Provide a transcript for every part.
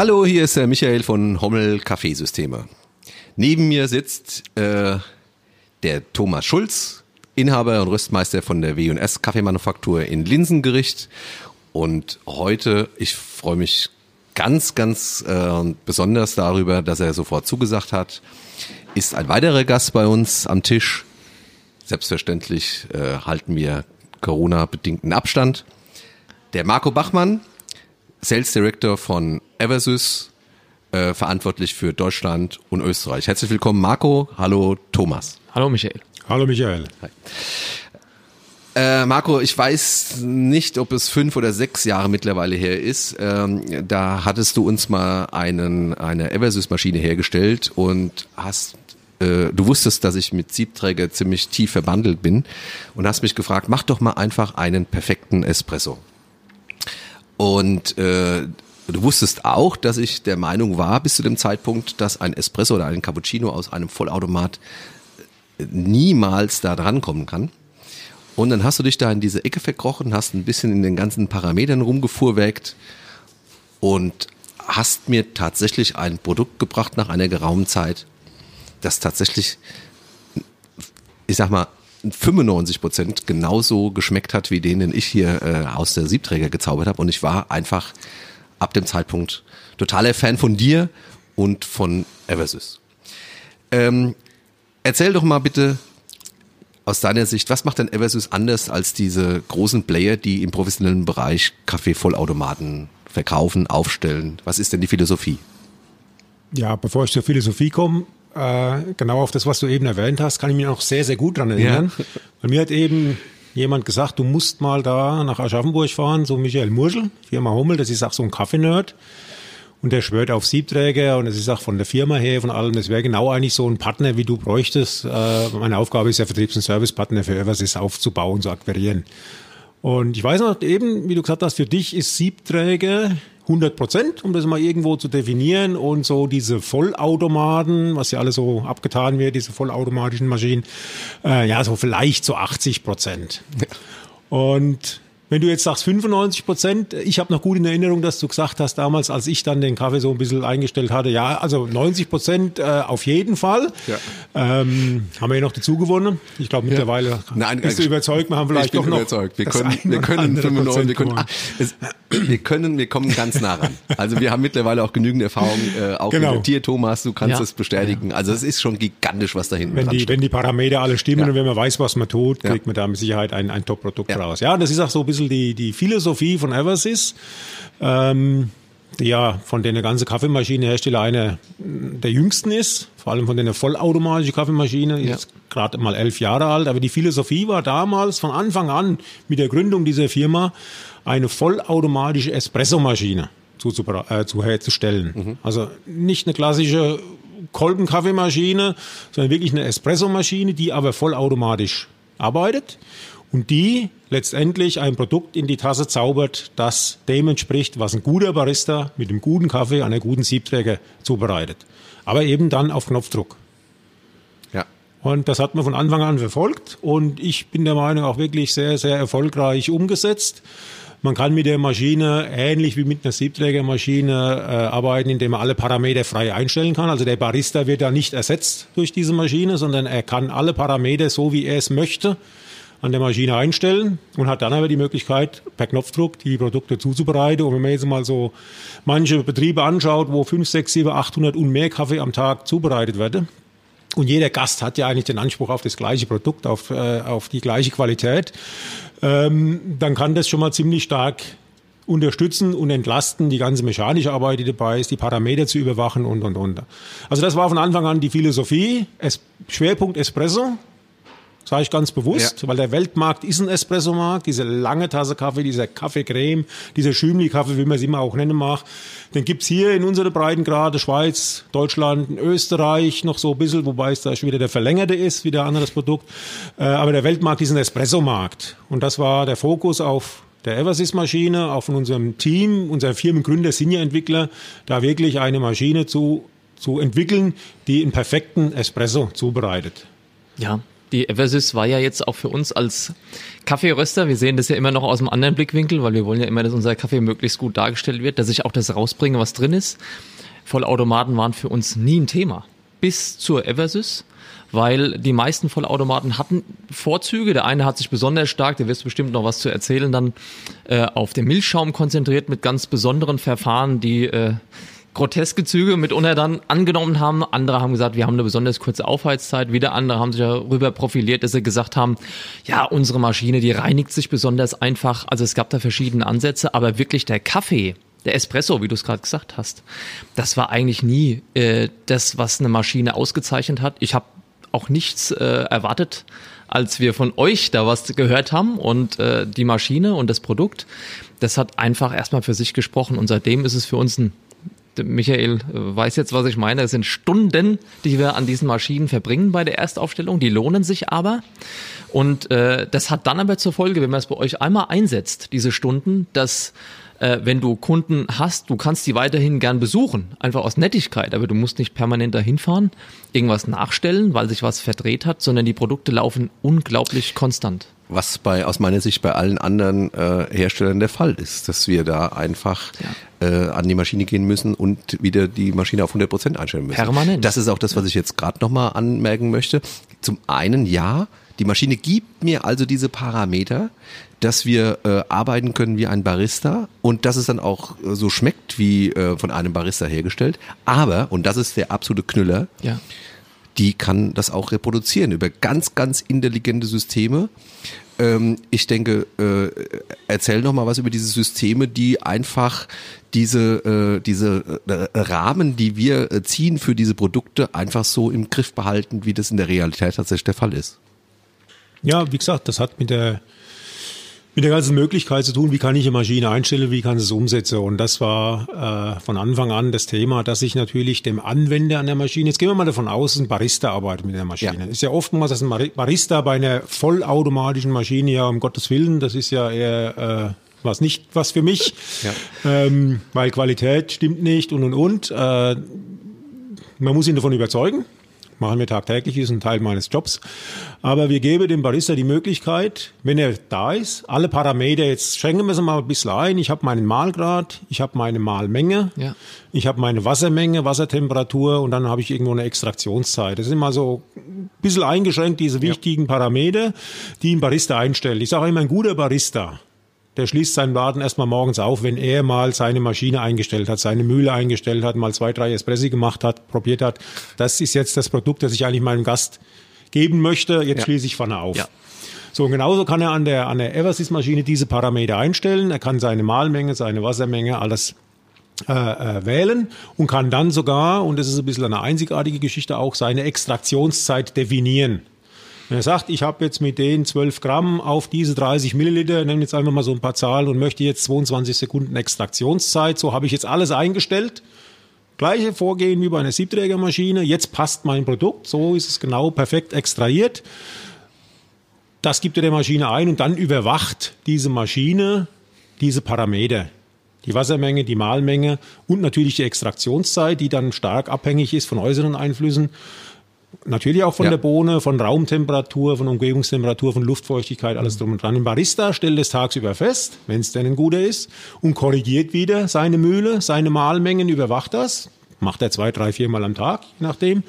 Hallo, hier ist der Michael von Hommel Kaffeesysteme. Neben mir sitzt äh, der Thomas Schulz, Inhaber und Rüstmeister von der W&S Kaffeemanufaktur in Linsengericht. Und heute, ich freue mich ganz, ganz äh, besonders darüber, dass er sofort zugesagt hat, ist ein weiterer Gast bei uns am Tisch. Selbstverständlich äh, halten wir Corona-bedingten Abstand. Der Marco Bachmann, Sales Director von Eversys, äh, verantwortlich für Deutschland und Österreich. Herzlich willkommen, Marco. Hallo, Thomas. Hallo, Michael. Hallo, Michael. Hi. Äh, Marco, ich weiß nicht, ob es fünf oder sechs Jahre mittlerweile her ist. Ähm, da hattest du uns mal einen, eine Eversys-Maschine hergestellt und hast äh, du wusstest, dass ich mit Siebträger ziemlich tief verbandelt bin und hast mich gefragt, mach doch mal einfach einen perfekten Espresso. Und äh, du wusstest auch, dass ich der Meinung war bis zu dem Zeitpunkt, dass ein Espresso oder ein Cappuccino aus einem Vollautomat niemals da drankommen kann. Und dann hast du dich da in diese Ecke verkrochen, hast ein bisschen in den ganzen Parametern rumgefuhrwerkt und hast mir tatsächlich ein Produkt gebracht nach einer geraumen Zeit, das tatsächlich, ich sag mal, 95 Prozent genauso geschmeckt hat wie den, den ich hier äh, aus der Siebträger gezaubert habe. Und ich war einfach ab dem Zeitpunkt totaler Fan von dir und von Eversys. Ähm, erzähl doch mal bitte, aus deiner Sicht, was macht denn Eversys anders als diese großen Player, die im professionellen Bereich Kaffeevollautomaten verkaufen, aufstellen? Was ist denn die Philosophie? Ja, bevor ich zur Philosophie komme, äh, genau auf das, was du eben erwähnt hast, kann ich mich noch sehr, sehr gut dran erinnern. Ja. Weil mir hat eben jemand gesagt, du musst mal da nach Aschaffenburg fahren, so Michael Murschel, Firma Hummel, das ist auch so ein Kaffeenerd. Und der schwört auf Siebträger und es ist auch von der Firma her, von allem, das wäre genau eigentlich so ein Partner, wie du bräuchtest. Äh, meine Aufgabe ist ja, Vertriebs- und Servicepartner für Eversys aufzubauen, zu akquirieren. Und ich weiß noch eben, wie du gesagt hast, für dich ist Siebträger 100 Prozent, um das mal irgendwo zu definieren. Und so diese Vollautomaten, was ja alles so abgetan wird, diese vollautomatischen Maschinen, äh, ja, so vielleicht so 80 Prozent. Ja. Und wenn du jetzt sagst 95 Prozent, ich habe noch gut in Erinnerung, dass du gesagt hast damals, als ich dann den Kaffee so ein bisschen eingestellt hatte, ja, also 90 Prozent äh, auf jeden Fall. Ja. Ähm, haben wir ja noch dazu gewonnen. Ich glaube mittlerweile ja. Nein, bist du überzeugt, wir haben vielleicht doch noch. Überzeugt. Wir können, wir können 95, wir können, es, wir können, wir kommen ganz nah ran. Also wir haben mittlerweile auch genügend Erfahrung, äh, auch genau. mit dir, Thomas, du kannst ja. es bestätigen. Also es ist schon gigantisch, was da hinten wenn die, Wenn die Parameter alle stimmen und wenn man weiß, was man tut, kriegt man da mit Sicherheit ein, ein Top-Produkt raus. Ja, das ist auch so ein bisschen bisschen die, die Philosophie von Eversys. Ähm, die ja von den ganzen Kaffeemaschinenhersteller eine der jüngsten ist, vor allem von den vollautomatischen Kaffeemaschinen, ja. ist gerade mal elf Jahre alt. Aber die Philosophie war damals von Anfang an mit der Gründung dieser Firma eine vollautomatische Espressomaschine zu, zu, äh, zu herzustellen. Mhm. Also nicht eine klassische Kolbenkaffeemaschine, sondern wirklich eine Espressomaschine, die aber vollautomatisch arbeitet und die letztendlich ein Produkt in die Tasse zaubert, das dem entspricht, was ein guter Barista mit einem guten Kaffee an einer guten Siebträger zubereitet. Aber eben dann auf Knopfdruck. Ja. Und das hat man von Anfang an verfolgt und ich bin der Meinung auch wirklich sehr, sehr erfolgreich umgesetzt. Man kann mit der Maschine ähnlich wie mit einer Siebträgermaschine äh, arbeiten, indem man alle Parameter frei einstellen kann. Also der Barista wird da nicht ersetzt durch diese Maschine, sondern er kann alle Parameter so, wie er es möchte, an der Maschine einstellen und hat dann aber die Möglichkeit, per Knopfdruck die Produkte zuzubereiten. Und wenn man jetzt mal so manche Betriebe anschaut, wo 5, 6, 7, 800 und mehr Kaffee am Tag zubereitet werden, und jeder Gast hat ja eigentlich den Anspruch auf das gleiche Produkt, auf, äh, auf die gleiche Qualität, ähm, dann kann das schon mal ziemlich stark unterstützen und entlasten, die ganze mechanische Arbeit, die dabei ist, die Parameter zu überwachen und, und, und. Also das war von Anfang an die Philosophie. Es, Schwerpunkt Espresso, Sage ich ganz bewusst, ja. weil der Weltmarkt ist ein Espressomarkt. Diese lange Tasse Kaffee, dieser Kaffeecreme, dieser Schümli-Kaffee, wie man es immer auch nennen mag, den gibt's hier in unseren Breitengrade, Schweiz, Deutschland, Österreich noch so ein bisschen, wobei es da schon wieder der verlängerte ist, wieder ein anderes Produkt. Äh, aber der Weltmarkt ist ein Espressomarkt. Und das war der Fokus auf der Eversys-Maschine, auch von unserem Team, unser Firmengründer, Senior-Entwickler, da wirklich eine Maschine zu, zu entwickeln, die einen perfekten Espresso zubereitet. Ja, Die Eversys war ja jetzt auch für uns als Kaffeeröster, wir sehen das ja immer noch aus einem anderen Blickwinkel, weil wir wollen ja immer, dass unser Kaffee möglichst gut dargestellt wird, dass ich auch das rausbringe, was drin ist. Vollautomaten waren für uns nie ein Thema. Bis zur Eversys weil die meisten Vollautomaten hatten Vorzüge. Der eine hat sich besonders stark, der wirst bestimmt noch was zu erzählen, dann äh, auf den Milchschaum konzentriert mit ganz besonderen Verfahren, die äh, groteske Züge mitunter dann angenommen haben. Andere haben gesagt, wir haben eine besonders kurze Aufheizzeit. Wieder andere haben sich darüber profiliert, dass sie gesagt haben, ja, unsere Maschine, die reinigt sich besonders einfach. Also es gab da verschiedene Ansätze, aber wirklich der Kaffee, der Espresso, wie du es gerade gesagt hast, das war eigentlich nie äh, das, was eine Maschine ausgezeichnet hat. Ich habe auch nichts äh, erwartet, als wir von euch da was gehört haben und äh, die Maschine und das Produkt. Das hat einfach erstmal für sich gesprochen und seitdem ist es für uns ein Michael weiß jetzt, was ich meine. Es sind Stunden, die wir an diesen Maschinen verbringen bei der Erstaufstellung. Die lohnen sich aber. Und äh, das hat dann aber zur Folge, wenn man es bei euch einmal einsetzt, diese Stunden, dass äh, wenn du Kunden hast, du kannst die weiterhin gern besuchen, einfach aus Nettigkeit, aber du musst nicht permanent dahin fahren, irgendwas nachstellen, weil sich was verdreht hat, sondern die Produkte laufen unglaublich konstant. Was bei aus meiner Sicht bei allen anderen äh, Herstellern der Fall ist, dass wir da einfach ja. äh, an die Maschine gehen müssen und wieder die Maschine auf 100 Prozent einstellen müssen. Permanent. Das ist auch das, was ich jetzt gerade nochmal anmerken möchte. Zum einen ja, die Maschine gibt mir also diese Parameter, dass wir äh, arbeiten können wie ein Barista und dass es dann auch äh, so schmeckt wie äh, von einem Barista hergestellt. Aber, und das ist der absolute Knüller, ja. Die kann das auch reproduzieren über ganz, ganz intelligente Systeme. Ähm, ich denke, äh, erzähl noch mal was über diese Systeme, die einfach diese, äh, diese äh, Rahmen, die wir äh, ziehen für diese Produkte, einfach so im Griff behalten, wie das in der Realität tatsächlich der Fall ist. Ja, wie gesagt, das hat mit der mit der ganzen Möglichkeit zu tun, wie kann ich eine Maschine einstellen, wie kann ich es umsetzen. Und das war äh, von Anfang an das Thema, dass ich natürlich dem Anwender an der Maschine, jetzt gehen wir mal davon aus, ein Barista arbeitet mit der Maschine. Ja. Ist ja oftmals, dass ein Barista bei einer vollautomatischen Maschine, ja um Gottes Willen, das ist ja eher äh, was nicht was für mich, ja. ähm, weil Qualität stimmt nicht und und und. Äh, man muss ihn davon überzeugen, machen wir tagtäglich, ist ein Teil meines Jobs. Aber wir geben dem Barista die Möglichkeit, wenn er da ist, alle Parameter, jetzt schränken wir sie mal ein bisschen ein. Ich habe meinen Mahlgrad, ich habe meine Mahlmenge, ja. ich habe meine Wassermenge, Wassertemperatur und dann habe ich irgendwo eine Extraktionszeit. Das sind mal so ein bisschen eingeschränkt, diese wichtigen ja. Parameter, die ein Barista einstellt. Ich sage immer, ein guter Barista, der schließt seinen Laden erstmal morgens auf, wenn er mal seine Maschine eingestellt hat, seine Mühle eingestellt hat, mal zwei, drei Espressi gemacht hat, probiert hat. Das ist jetzt das Produkt, das ich eigentlich meinem Gast geben möchte. Jetzt ja. schließe ich vorne auf. Ja. So, und genauso kann er an der, an der Eversys-Maschine diese Parameter einstellen. Er kann seine Mahlmenge, seine Wassermenge, alles äh, äh, wählen und kann dann sogar, und das ist ein bisschen eine einzigartige Geschichte auch, seine Extraktionszeit definieren. Er sagt, ich habe jetzt mit den 12 Gramm auf diese 30 Milliliter, nehme jetzt einfach mal so ein paar Zahlen und möchte jetzt 22 Sekunden Extraktionszeit, so habe ich jetzt alles eingestellt. Gleiche Vorgehen wie bei einer Siebträgermaschine. Jetzt passt mein Produkt, so ist es genau perfekt extrahiert. Das gibt er der Maschine ein und dann überwacht diese Maschine diese Parameter. Die Wassermenge, die Mahlmenge und natürlich die Extraktionszeit, die dann stark abhängig ist von äußeren Einflüssen. Natürlich auch von ja. der Bohne, von Raumtemperatur, von Umgebungstemperatur, von Luftfeuchtigkeit, alles drum und dran. Ein Barista stellt es tagsüber fest, wenn es denn ein guter ist, und korrigiert wieder seine Mühle, seine Mahlmengen, überwacht das. Macht er zwei, drei, viermal am Tag, je nachdem.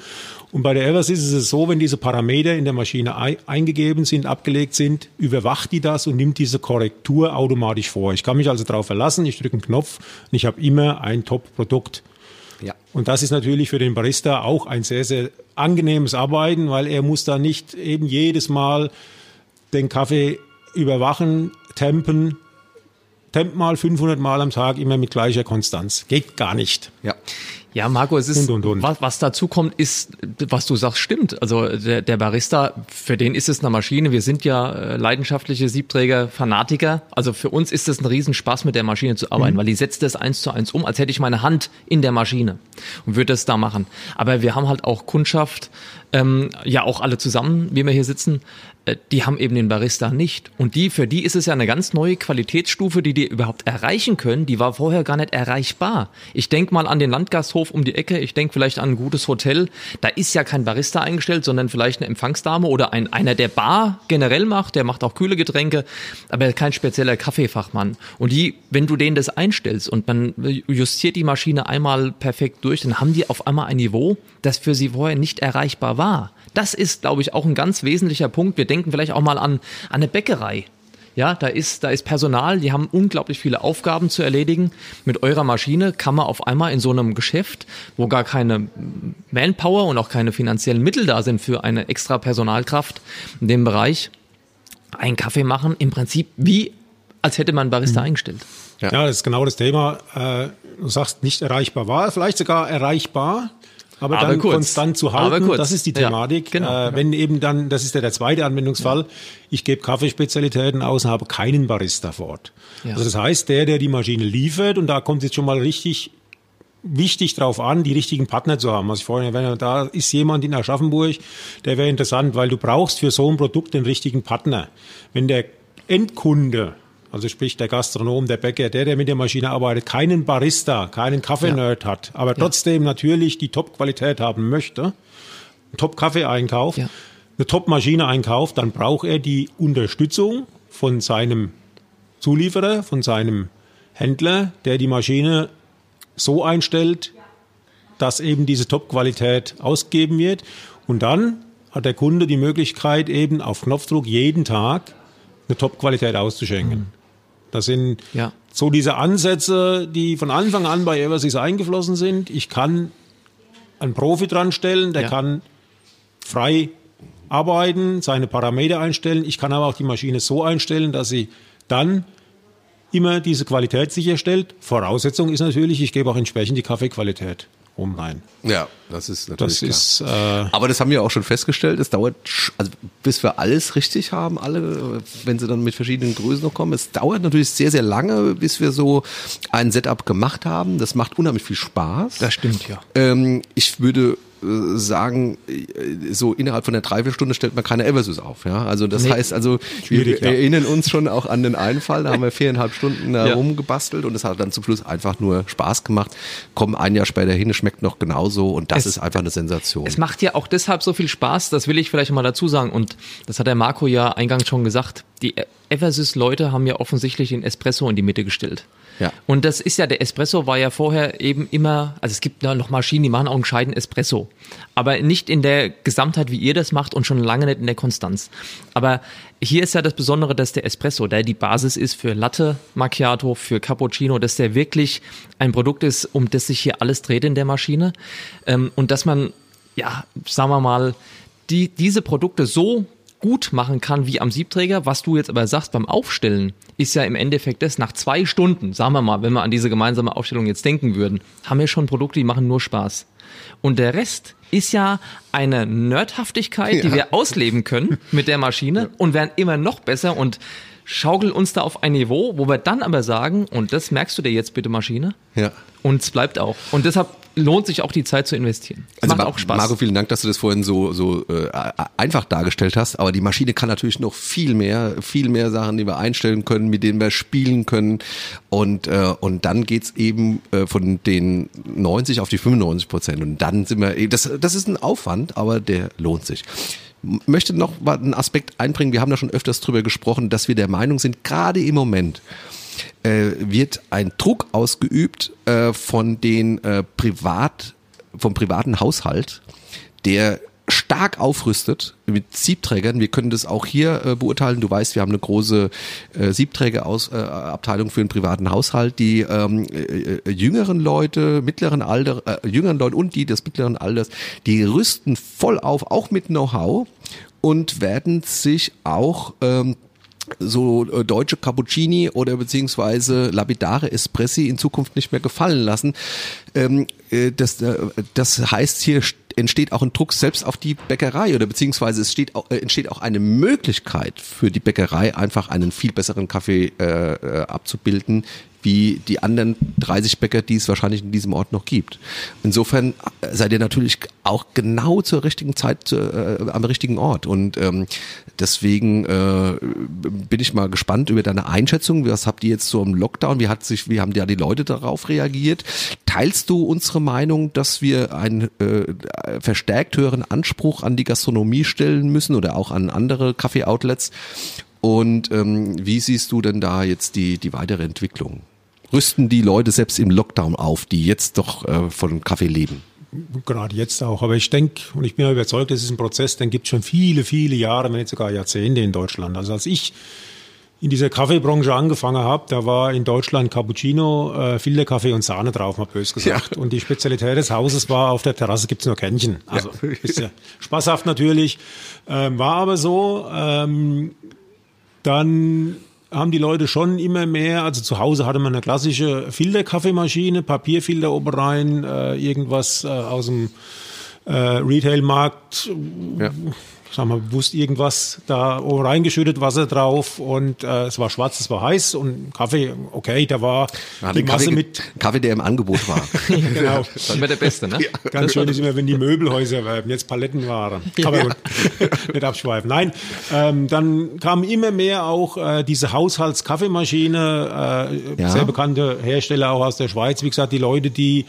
Und bei der Eversys ist es so, wenn diese Parameter in der Maschine eingegeben sind, abgelegt sind, überwacht die das und nimmt diese Korrektur automatisch vor. Ich kann mich also darauf verlassen, ich drücke einen Knopf und ich habe immer ein Top-Produkt. Ja. Und das ist natürlich für den Barista auch ein sehr, sehr angenehmes Arbeiten, weil er muss da nicht eben jedes Mal den Kaffee überwachen, tempen, temp mal 500 Mal am Tag immer mit gleicher Konstanz. Geht gar nicht. Ja. Ja, Marco, es ist, und, und, und. Was, was dazu kommt, ist, was du sagst, stimmt. Also der, der Barista, für den ist es eine Maschine. Wir sind ja äh, leidenschaftliche Siebträger, Fanatiker. Also für uns ist es ein Riesenspaß, mit der Maschine zu arbeiten, mhm. weil die setzt das eins zu eins um, als hätte ich meine Hand in der Maschine und würde das da machen. Aber wir haben halt auch Kundschaft, ähm, ja auch alle zusammen, wie wir hier sitzen, die haben eben den Barista nicht. Und die, für die ist es ja eine ganz neue Qualitätsstufe, die die überhaupt erreichen können. Die war vorher gar nicht erreichbar. Ich denke mal an den Landgasthof um die Ecke. Ich denke vielleicht an ein gutes Hotel. Da ist ja kein Barista eingestellt, sondern vielleicht eine Empfangsdame oder ein, einer, der Bar generell macht. Der macht auch kühle Getränke, aber kein spezieller Kaffeefachmann. Und die, wenn du denen das einstellst und man justiert die Maschine einmal perfekt durch, dann haben die auf einmal ein Niveau, das für sie vorher nicht erreichbar war. Das ist, glaube ich, auch ein ganz wesentlicher Punkt. Wir denken vielleicht auch mal an, an eine Bäckerei. Ja, da ist, da ist Personal, die haben unglaublich viele Aufgaben zu erledigen. Mit eurer Maschine kann man auf einmal in so einem Geschäft, wo gar keine Manpower und auch keine finanziellen Mittel da sind für eine extra Personalkraft in dem Bereich, einen Kaffee machen, im Prinzip wie, als hätte man Barista mhm. eingestellt. Ja. ja. das ist genau das Thema. Äh, du sagst nicht erreichbar war, vielleicht sogar erreichbar aber, aber dann kurz. konstant zu halten, das ist die Thematik. Ja, genau, äh, wenn eben dann, das ist ja der zweite Anwendungsfall, ja. ich gebe Kaffeespezialitäten aus und habe keinen Barista vor Ort. Ja. Also das heißt, der, der die Maschine liefert, und da kommt jetzt schon mal richtig wichtig drauf an, die richtigen Partner zu haben. Also ich vorhin erwähnt, da ist jemand in Aschaffenburg, der wäre interessant, weil du brauchst für so ein Produkt den richtigen Partner. Wenn der Endkunde also sprich der Gastronom, der Bäcker, der, der mit der Maschine arbeitet, keinen Barista, keinen Kaffeenerd ja. hat, aber trotzdem ja. natürlich die Top-Qualität haben möchte, einen Top-Kaffee einkauft, ja. eine Top-Maschine einkauft, dann braucht er die Unterstützung von seinem Zulieferer, von seinem Händler, der die Maschine so einstellt, dass eben diese Top-Qualität ausgegeben wird. Und dann hat der Kunde die Möglichkeit, eben auf Knopfdruck jeden Tag eine Top-Qualität auszuschenken. Das sind ja. so diese Ansätze, die von Anfang an bei Eversys eingeflossen sind. Ich kann einen Profi dran stellen, der ja. kann frei arbeiten, seine Parameter einstellen. Ich kann aber auch die Maschine so einstellen, dass sie dann immer diese Qualität sicherstellt. Voraussetzung ist natürlich, ich gebe auch entsprechend die Kaffeequalität um rein. Ja, das ist natürlich das klar. Ist, äh Aber das haben wir auch schon festgestellt. Es dauert, also bis wir alles richtig haben, alle, wenn sie dann mit verschiedenen Größen noch kommen. Es dauert natürlich sehr, sehr lange, bis wir so ein Setup gemacht haben. Das macht unheimlich viel Spaß. Das stimmt, ja. Ähm, ich würde sagen, äh, so innerhalb von der Dreiviertelstunde stellt man keine Eversys auf. Ja? Also das nee. heißt, also wir ja. erinnern uns schon auch an den Einfall, da haben wir viereinhalb Stunden ja. rumgebastelt und es hat dann zum Schluss einfach nur Spaß gemacht. Kommen ein Jahr später hin, es schmeckt noch genauso und das es, ist einfach eine Sensation. Es macht ja auch deshalb so viel Spaß, das will ich vielleicht mal dazu sagen und das hat der Marco ja eingangs schon gesagt, die Eversys-Leute haben ja offensichtlich den Espresso in die Mitte gestellt. Ja. Und das ist ja, der Espresso war ja vorher eben immer, also es gibt ja noch Maschinen, die machen auch einen gescheiten Espresso. Aber nicht in der Gesamtheit, wie ihr das macht und schon lange nicht in der Konstanz. Aber hier ist ja das Besondere, dass der Espresso, der die Basis ist für Latte Macchiato, für Cappuccino, dass der wirklich ein Produkt ist, um das sich hier alles dreht in der Maschine. Ähm, und dass man, ja, sagen wir mal, die, diese Produkte so gut machen kann wie am Siebträger. Was du jetzt aber sagst beim Aufstellen, ist ja im Endeffekt das, nach zwei Stunden, sagen wir mal, wenn wir an diese gemeinsame Aufstellung jetzt denken würden, haben wir schon Produkte, die machen nur Spaß. Und der Rest ist ja eine Nerdhaftigkeit, ja. die wir ausleben können mit der Maschine und werden immer noch besser und schaukeln uns da auf ein Niveau, wo wir dann aber sagen, und das merkst du dir jetzt bitte Maschine, ja. und es bleibt auch. Und deshalb lohnt sich auch die Zeit zu investieren. Also Macht auch Spaß. Marco, vielen Dank, dass du das vorhin so, so äh, einfach dargestellt hast. Aber die Maschine kann natürlich noch viel mehr, viel mehr Sachen, die wir einstellen können, mit denen wir spielen können. Und, äh, und dann geht's eben äh, von den 90 auf die 95 Prozent. Und dann sind wir, das, das ist ein Aufwand, aber der lohnt sich möchte noch mal einen Aspekt einbringen. Wir haben da schon öfters drüber gesprochen, dass wir der Meinung sind, gerade im Moment, äh, wird ein Druck ausgeübt äh, von den äh, Privat, vom privaten Haushalt, der stark aufrüstet mit Siebträgern. Wir können das auch hier äh, beurteilen. Du weißt, wir haben eine große äh, Siebträgerabteilung äh, für den privaten Haushalt. Die ähm, äh, äh, jüngeren Leute, mittleren Alter, äh, jüngeren Leute und die des mittleren Alters, die rüsten voll auf, auch mit Know-how und werden sich auch ähm, so äh, deutsche Cappuccini oder beziehungsweise lapidare Espressi in Zukunft nicht mehr gefallen lassen. Ähm, äh, das, äh, das heißt, hier entsteht auch ein Druck selbst auf die Bäckerei oder beziehungsweise es steht auch, entsteht auch eine Möglichkeit für die Bäckerei, einfach einen viel besseren Kaffee äh, abzubilden, wie die anderen 30 Bäcker, die es wahrscheinlich in diesem Ort noch gibt. Insofern äh, seid ihr natürlich auch genau zur richtigen Zeit äh, am richtigen Ort. Und ähm, deswegen äh, bin ich mal gespannt über deine Einschätzung. Was habt ihr jetzt so im Lockdown? Wie hat sich, wie haben ja die Leute darauf reagiert? Teilst du unsere Meinung, dass wir einen äh, verstärkt höheren Anspruch an die Gastronomie stellen müssen oder auch an andere Kaffee-Outlets? Und ähm, wie siehst du denn da jetzt die, die weitere Entwicklung? Rüsten die Leute selbst im Lockdown auf, die jetzt doch äh, von Kaffee leben? Gerade jetzt auch. Aber ich denke, und ich bin ja überzeugt, das ist ein Prozess, den gibt es schon viele, viele Jahre, wenn nicht sogar Jahrzehnte in Deutschland. Also als ich in dieser Kaffeebranche angefangen habe, da war in Deutschland Cappuccino, äh, Filterkaffee und Sahne drauf, mal bös gesagt. Ja. Und die Spezialität des Hauses war, auf der Terrasse gibt's nur Kännchen. Also ja. bisschen spaßhaft natürlich. Ähm, war aber so. Ähm, dann haben die Leute schon immer mehr, also zu Hause hatte man eine klassische Filterkaffeemaschine, Papierfilter oben rein, äh, irgendwas äh, aus dem äh, Retailmarkt. Ja sagen wir, bewusst irgendwas da reingeschüttet, Wasser drauf und äh, es war schwarz, es war heiß und Kaffee, okay, da war ja, die Masse Kaffee, mit. Kaffee, der im Angebot war. ja, genau. Das war immer der Beste, ne? Ja. Ganz schön ist immer, wenn die Möbelhäuser werben, jetzt Palettenware. Aber ja. gut, nicht abschweifen. Nein, ähm, dann kam immer mehr auch äh, diese Haushaltskaffeemaschine, äh, sehr bekannte Hersteller auch aus der Schweiz, wie gesagt, die Leute, die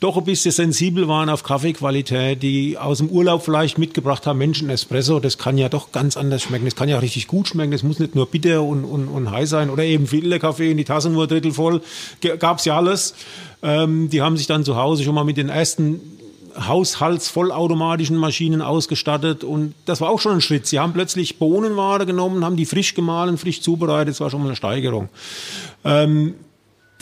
doch ein bisschen sensibel waren auf Kaffeequalität, die aus dem Urlaub vielleicht mitgebracht haben, Menschen Espresso, das kann ja doch ganz anders schmecken. Das kann ja richtig gut schmecken. Das muss nicht nur bitter und, und, und heiß sein oder eben Filterkaffee in die Tasse nur drittel voll. Gab's ja alles. Ähm, die haben sich dann zu Hause schon mal mit den ersten haushaltsvollautomatischen Maschinen ausgestattet und das war auch schon ein Schritt. Sie haben plötzlich Bohnenware genommen, haben die frisch gemahlen, frisch zubereitet. Das war schon mal eine Steigerung. Ähm,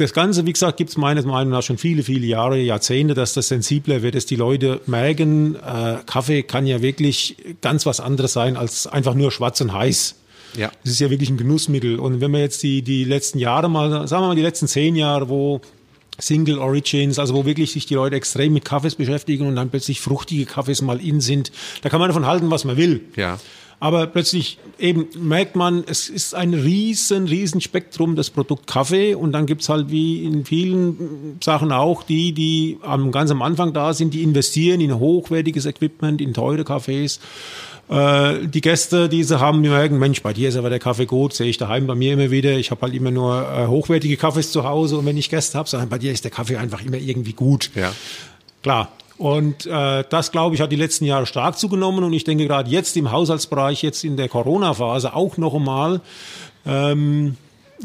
das Ganze, wie gesagt, gibt es meines Meinung nach schon viele, viele Jahre, Jahrzehnte, dass das sensibler wird, dass die Leute merken, äh, Kaffee kann ja wirklich ganz was anderes sein als einfach nur schwarz und heiß. Ja. Das ist ja wirklich ein Genussmittel. Und wenn wir jetzt die, die letzten Jahre mal, sagen wir mal die letzten zehn Jahre, wo Single Origins, also wo wirklich sich die Leute extrem mit Kaffees beschäftigen und dann plötzlich fruchtige Kaffees mal in sind, da kann man davon halten, was man will. Ja. Aber plötzlich eben merkt man, es ist ein riesen, riesen Spektrum das Produkt Kaffee und dann gibt's halt wie in vielen Sachen auch die, die am, ganz am Anfang da sind, die investieren in hochwertiges Equipment, in teure Kaffees äh, die Gäste, die sie haben, die merken, Mensch, bei dir ist aber der Kaffee gut, sehe ich daheim bei mir immer wieder. Ich habe halt immer nur äh, hochwertige Kaffees zu Hause und wenn ich Gäste habe, sagen, bei dir ist der Kaffee einfach immer irgendwie gut. Ja. Klar, und äh, das, glaube ich, hat die letzten Jahre stark zugenommen. Und ich denke gerade jetzt im Haushaltsbereich, jetzt in der Corona-Phase auch noch einmal, ähm,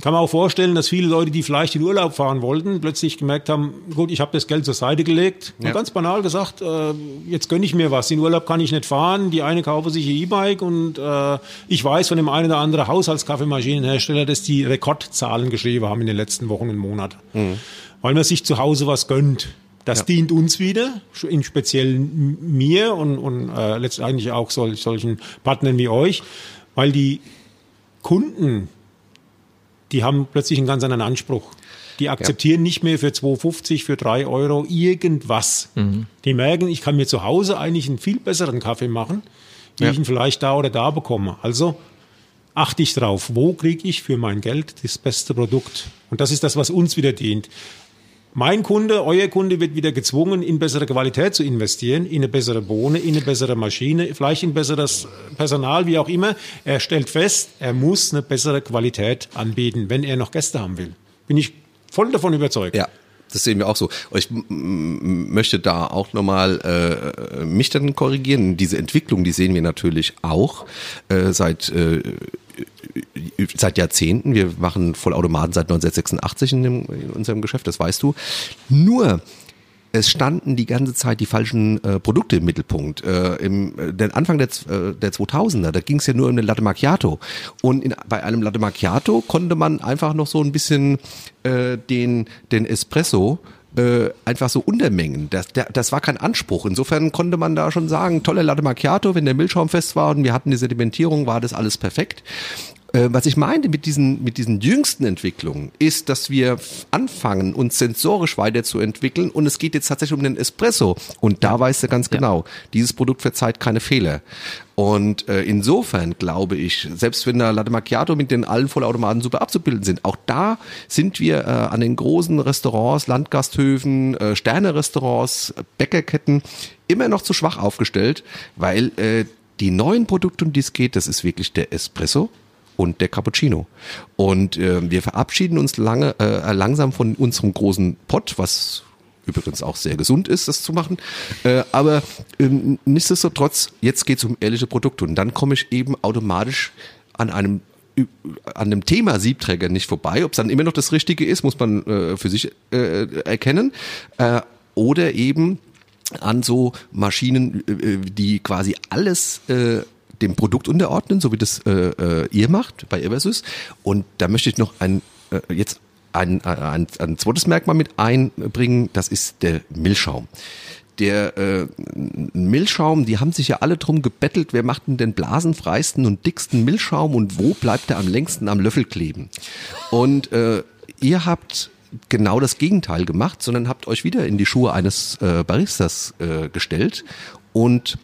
kann man auch vorstellen, dass viele Leute, die vielleicht in Urlaub fahren wollten, plötzlich gemerkt haben, gut, ich habe das Geld zur Seite gelegt. Ja. Und ganz banal gesagt, äh, jetzt gönne ich mir was. In Urlaub kann ich nicht fahren. Die eine kaufe sich ihr E-Bike und äh, ich weiß von dem einen oder anderen Haushaltskaffeemaschinenhersteller, dass die Rekordzahlen geschrieben haben in den letzten Wochen und Monaten. Mhm. Weil man sich zu Hause was gönnt. Das ja. dient uns wieder, in speziell mir und, und äh, letztendlich auch solch, solchen Partnern wie euch, weil die Kunden, die haben plötzlich einen ganz anderen Anspruch. Die akzeptieren ja. nicht mehr für 2,50, für 3 Euro irgendwas. Mhm. Die merken, ich kann mir zu Hause eigentlich einen viel besseren Kaffee machen, wie ja. ich ihn vielleicht da oder da bekomme. Also achte ich drauf, wo kriege ich für mein Geld das beste Produkt? Und das ist das, was uns wieder dient. Mein Kunde, euer Kunde wird wieder gezwungen, in bessere Qualität zu investieren, in eine bessere Bohne, in eine bessere Maschine, vielleicht in besseres Personal, wie auch immer. Er stellt fest, er muss eine bessere Qualität anbieten, wenn er noch Gäste haben will. Bin ich voll davon überzeugt. Ja. Das sehen wir auch so. Ich möchte da auch nochmal äh, mich dann korrigieren. Diese Entwicklung, die sehen wir natürlich auch äh, seit äh, seit Jahrzehnten. Wir machen Vollautomaten seit 1986 in, dem, in unserem Geschäft, das weißt du. Nur es standen die ganze Zeit die falschen äh, Produkte im Mittelpunkt. Äh, im äh, den Anfang der, äh, der 2000er, da ging es ja nur um eine Latte Macchiato. Und in, bei einem Latte Macchiato konnte man einfach noch so ein bisschen äh, den, den Espresso äh, einfach so Untermengen. Das, das war kein Anspruch. Insofern konnte man da schon sagen, tolle Latte Macchiato, wenn der Milchschaum fest war und wir hatten die Sedimentierung, war das alles perfekt. Äh, was ich meine mit diesen, mit diesen jüngsten Entwicklungen, ist, dass wir anfangen, uns sensorisch weiterzuentwickeln und es geht jetzt tatsächlich um den Espresso. Und da weißt du ganz genau, dieses Produkt verzeiht keine Fehler. Und äh, insofern glaube ich, selbst wenn der Latte Macchiato mit den allen Vollautomaten super abzubilden sind, auch da sind wir äh, an den großen Restaurants, Landgasthöfen, äh, Sterne-Restaurants, Bäckerketten immer noch zu schwach aufgestellt, weil äh, die neuen Produkte, um die es geht, das ist wirklich der Espresso und der Cappuccino. Und äh, wir verabschieden uns lange, äh, langsam von unserem großen Pott, was übrigens auch sehr gesund ist, das zu machen. Äh, aber äh, nichtsdestotrotz, jetzt geht es um ehrliche Produkte und dann komme ich eben automatisch an einem an dem Thema Siebträger nicht vorbei. Ob es dann immer noch das Richtige ist, muss man äh, für sich äh, erkennen. Äh, oder eben an so Maschinen, äh, die quasi alles äh, dem Produkt unterordnen, so wie das äh, äh, ihr macht bei Eversys. Und da möchte ich noch ein äh, jetzt ein, ein, ein zweites Merkmal mit einbringen, das ist der Milchschaum. Der äh, Milchschaum, die haben sich ja alle drum gebettelt, wer macht denn den blasenfreisten und dicksten Milchschaum und wo bleibt er am längsten am Löffel kleben? Und äh, ihr habt genau das Gegenteil gemacht, sondern habt euch wieder in die Schuhe eines äh, Baristas äh, gestellt und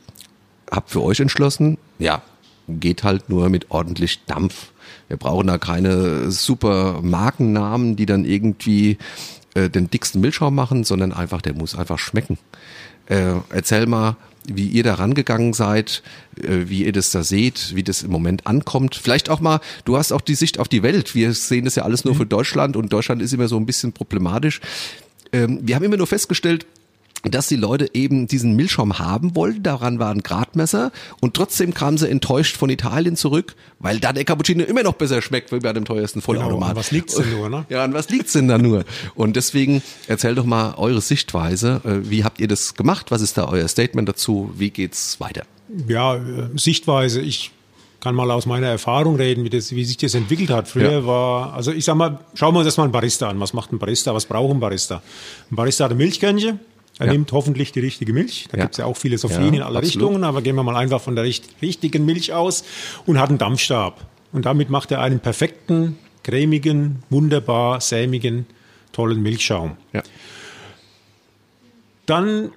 habt für euch entschlossen, ja, geht halt nur mit ordentlich Dampf. Wir brauchen da keine super Markennamen, die dann irgendwie äh, den dicksten Milchschaum machen, sondern einfach, der muss einfach schmecken. Äh, erzähl mal, wie ihr da rangegangen seid, äh, wie ihr das da seht, wie das im Moment ankommt. Vielleicht auch mal, du hast auch die Sicht auf die Welt. Wir sehen das ja alles nur mhm. für Deutschland und Deutschland ist immer so ein bisschen problematisch. Ähm, wir haben immer nur festgestellt, dass die Leute eben diesen Milchschaum haben wollten. Daran war ein Gradmesser. Und trotzdem kamen sie enttäuscht von Italien zurück, weil da der Cappuccino immer noch besser schmeckt wie bei dem teuersten Vollautomat. Genau, an was liegt's denn nur, ne? Ja, an was liegt's denn da nur? Und deswegen erzähl doch mal eure Sichtweise. Äh, wie habt ihr das gemacht? Was ist da euer Statement dazu? Wie geht's weiter? Ja, äh, Sichtweise. Ich kann mal aus meiner Erfahrung reden, wie, das, wie sich das entwickelt hat. Früher ja. war, also ich sag mal, schauen wir uns erstmal einen Barista an. Was macht ein Barista? Was braucht ein Barista? Ein Barista hat eine Milchkernche, er ja. nimmt hoffentlich die richtige Milch. Da ja. gibt es ja auch Philosophien ja, in alle absolut. Richtungen, aber gehen wir mal einfach von der richtigen Milch aus und hat einen Dampfstab. Und damit macht er einen perfekten, cremigen, wunderbar sämigen, tollen Milchschaum. Ja. Dann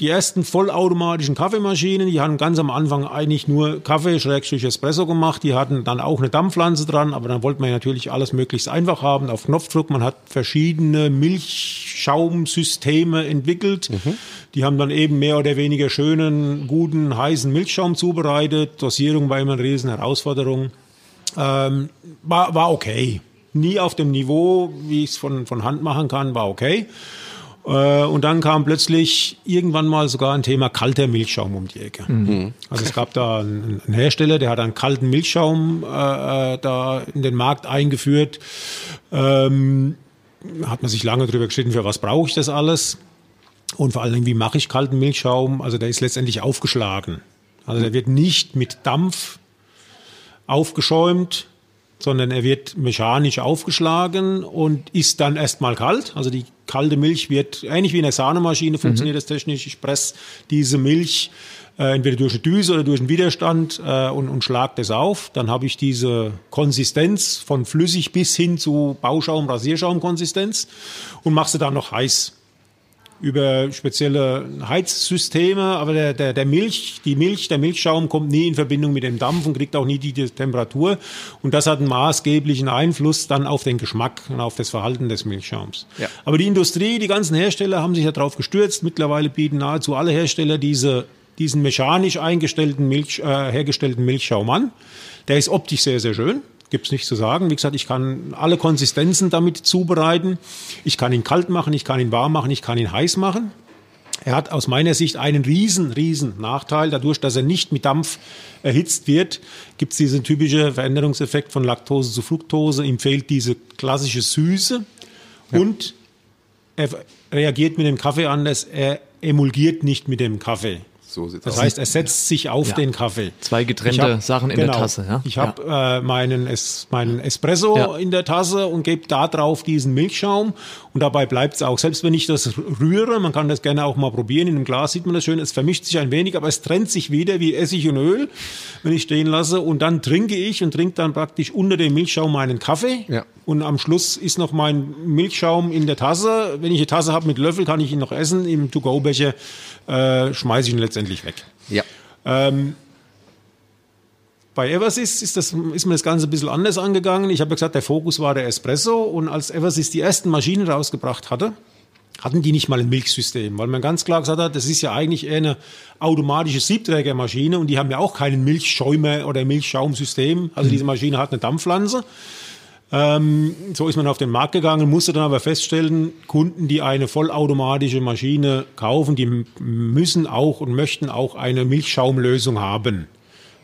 die ersten vollautomatischen Kaffeemaschinen, die haben ganz am Anfang eigentlich nur Kaffee, Schrägstrich Espresso gemacht. Die hatten dann auch eine Dampfpflanze dran, aber dann wollte man natürlich alles möglichst einfach haben, auf Knopfdruck. Man hat verschiedene Milchschaumsysteme entwickelt. Mhm. Die haben dann eben mehr oder weniger schönen, guten, heißen Milchschaum zubereitet. Dosierung war immer eine riesen Herausforderung. Ähm, war, war okay. Nie auf dem Niveau, wie ich es von, von Hand machen kann, war okay. Äh, und dann kam plötzlich irgendwann mal sogar ein Thema kalter Milchschaum um die Ecke. Mhm. Also es gab da einen, Hersteller, der hat einen kalten Milchschaum äh, äh, da in den Markt eingeführt. Ähm, hat man sich lange darüber gestritten, für was brauche ich das alles? Und vor allen Dingen, wie mache ich kalten Milchschaum? Also der ist letztendlich aufgeschlagen. Also der wird nicht mit Dampf aufgeschäumt, sondern er wird mechanisch aufgeschlagen und ist dann erstmal kalt. Also die kalte Milch wird, ähnlich wie in der Sahnemaschine funktioniert mhm. das technisch. Ich presse diese Milch äh, entweder durch eine Düse oder durch einen Widerstand äh, und, und schlag das auf. Dann habe ich diese Konsistenz von flüssig bis hin zu Bauschaum, Rasierschaumkonsistenz und mache sie dann noch heiß über spezielle Heizsysteme, aber der, der, der Milch, die Milch, der Milchschaum kommt nie in Verbindung mit dem Dampf und kriegt auch nie die Temperatur. Und das hat einen maßgeblichen Einfluss dann auf den Geschmack und auf das Verhalten des Milchschaums. Ja. Aber die Industrie, die ganzen Hersteller haben sich ja darauf gestürzt. Mittlerweile bieten nahezu alle Hersteller diese, diesen mechanisch eingestellten Milch, äh, hergestellten Milchschaum an. Der ist optisch sehr, sehr schön gibt es nicht zu sagen. Wie gesagt, ich kann alle Konsistenzen damit zubereiten. Ich kann ihn kalt machen, ich kann ihn warm machen, ich kann ihn heiß machen. Er hat aus meiner Sicht einen riesen, riesen Nachteil. Dadurch, dass er nicht mit Dampf erhitzt wird, gibt es diesen typischen Veränderungseffekt von Laktose zu Fructose. Ihm fehlt diese klassische Süße ja. und er reagiert mit dem Kaffee anders. Er emulgiert nicht mit dem Kaffee So sieht's das aus. heißt, er setzt sich auf ja. den Kaffee. Zwei getrennte hab, Sachen in genau, der Tasse. Ja? Ich habe ja. äh, meinen, es, meinen Espresso ja. in der Tasse und gebe da drauf diesen Milchschaum und dabei bleibt es auch. Selbst wenn ich das rühre, man kann das gerne auch mal probieren, in einem Glas sieht man das schön, es vermischt sich ein wenig, aber es trennt sich wieder wie Essig und Öl, wenn ich stehen lasse und dann trinke ich und trinke dann praktisch unter dem Milchschaum meinen Kaffee ja. Und am Schluss ist noch mein Milchschaum in der Tasse. Wenn ich eine Tasse habe mit Löffel, kann ich ihn noch essen. Im To-Go-Becher äh, schmeiße ich ihn letztendlich weg. Ja. Ähm, bei Eversys ist, das, ist mir das Ganze ein bisschen anders angegangen. Ich habe ja gesagt, der Fokus war der Espresso und als Eversys die ersten Maschinen rausgebracht hatte, hatten die nicht mal ein Milchsystem, weil man ganz klar gesagt hat, das ist ja eigentlich eher eine automatische Siebträgermaschine und die haben ja auch keinen Milchschäumer oder Milchschaumsystem. Also mhm. diese Maschine hat eine Dampfpflanze ähm, so ist man auf den Markt gegangen, musste dann aber feststellen, Kunden, die eine vollautomatische Maschine kaufen, die müssen auch und möchten auch eine Milchschaumlösung haben.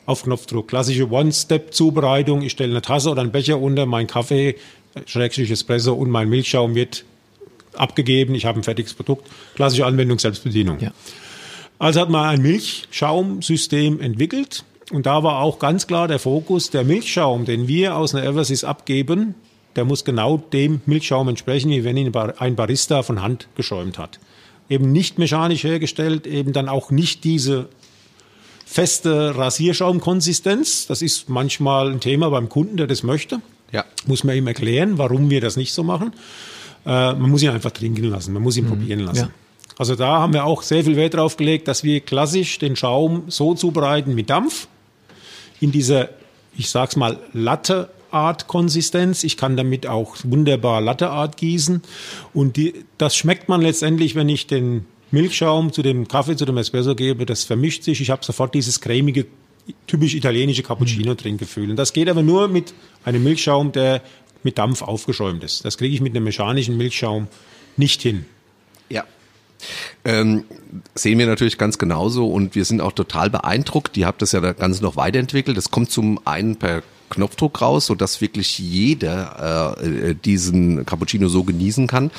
Auf Knopfdruck. Klassische One-Step-Zubereitung. Ich stelle eine Tasse oder einen Becher unter, mein Kaffee, Schrägstrich Espresso und mein Milchschaum wird abgegeben. Ich habe ein fertiges Produkt. Klassische Anwendung, Selbstbedienung. Ja. Also hat man ein Milchschaumsystem entwickelt und da war auch ganz klar der Fokus, der Milchschaum, den wir aus einer Eversys abgeben, der muss genau dem Milchschaum entsprechen, wie wenn ihn ein Barista von Hand geschäumt hat. Eben nicht mechanisch hergestellt, eben dann auch nicht diese feste Rasierschaumkonsistenz. Das ist manchmal ein Thema beim Kunden, der das möchte. Ja. Muss man ihm erklären, warum wir das nicht so machen. Äh, man muss ihn einfach trinken lassen, man muss ihn mhm. probieren lassen. Ja. Also da haben wir auch sehr viel Wert drauf gelegt, dass wir klassisch den Schaum so zubereiten mit Dampf, in dieser, ich sag's mal, Latte Art Konsistenz. Ich kann damit auch wunderbar Latteart gießen. Und die, das schmeckt man letztendlich, wenn ich den Milchschaum zu dem Kaffee, zu dem Espresso gebe. Das vermischt sich. Ich habe sofort dieses cremige, typisch italienische Cappuccino-Trinkgefühl. Und das geht aber nur mit einem Milchschaum, der mit Dampf aufgeschäumt ist. Das kriege ich mit einem mechanischen Milchschaum nicht hin. Ja, ähm, sehen wir natürlich ganz genauso und wir sind auch total beeindruckt. Ihr habt das ja das Ganze noch weiterentwickelt. Das kommt zum einen per Knopfdruck raus, so dass wirklich jeder äh, diesen Cappuccino so genießen kann.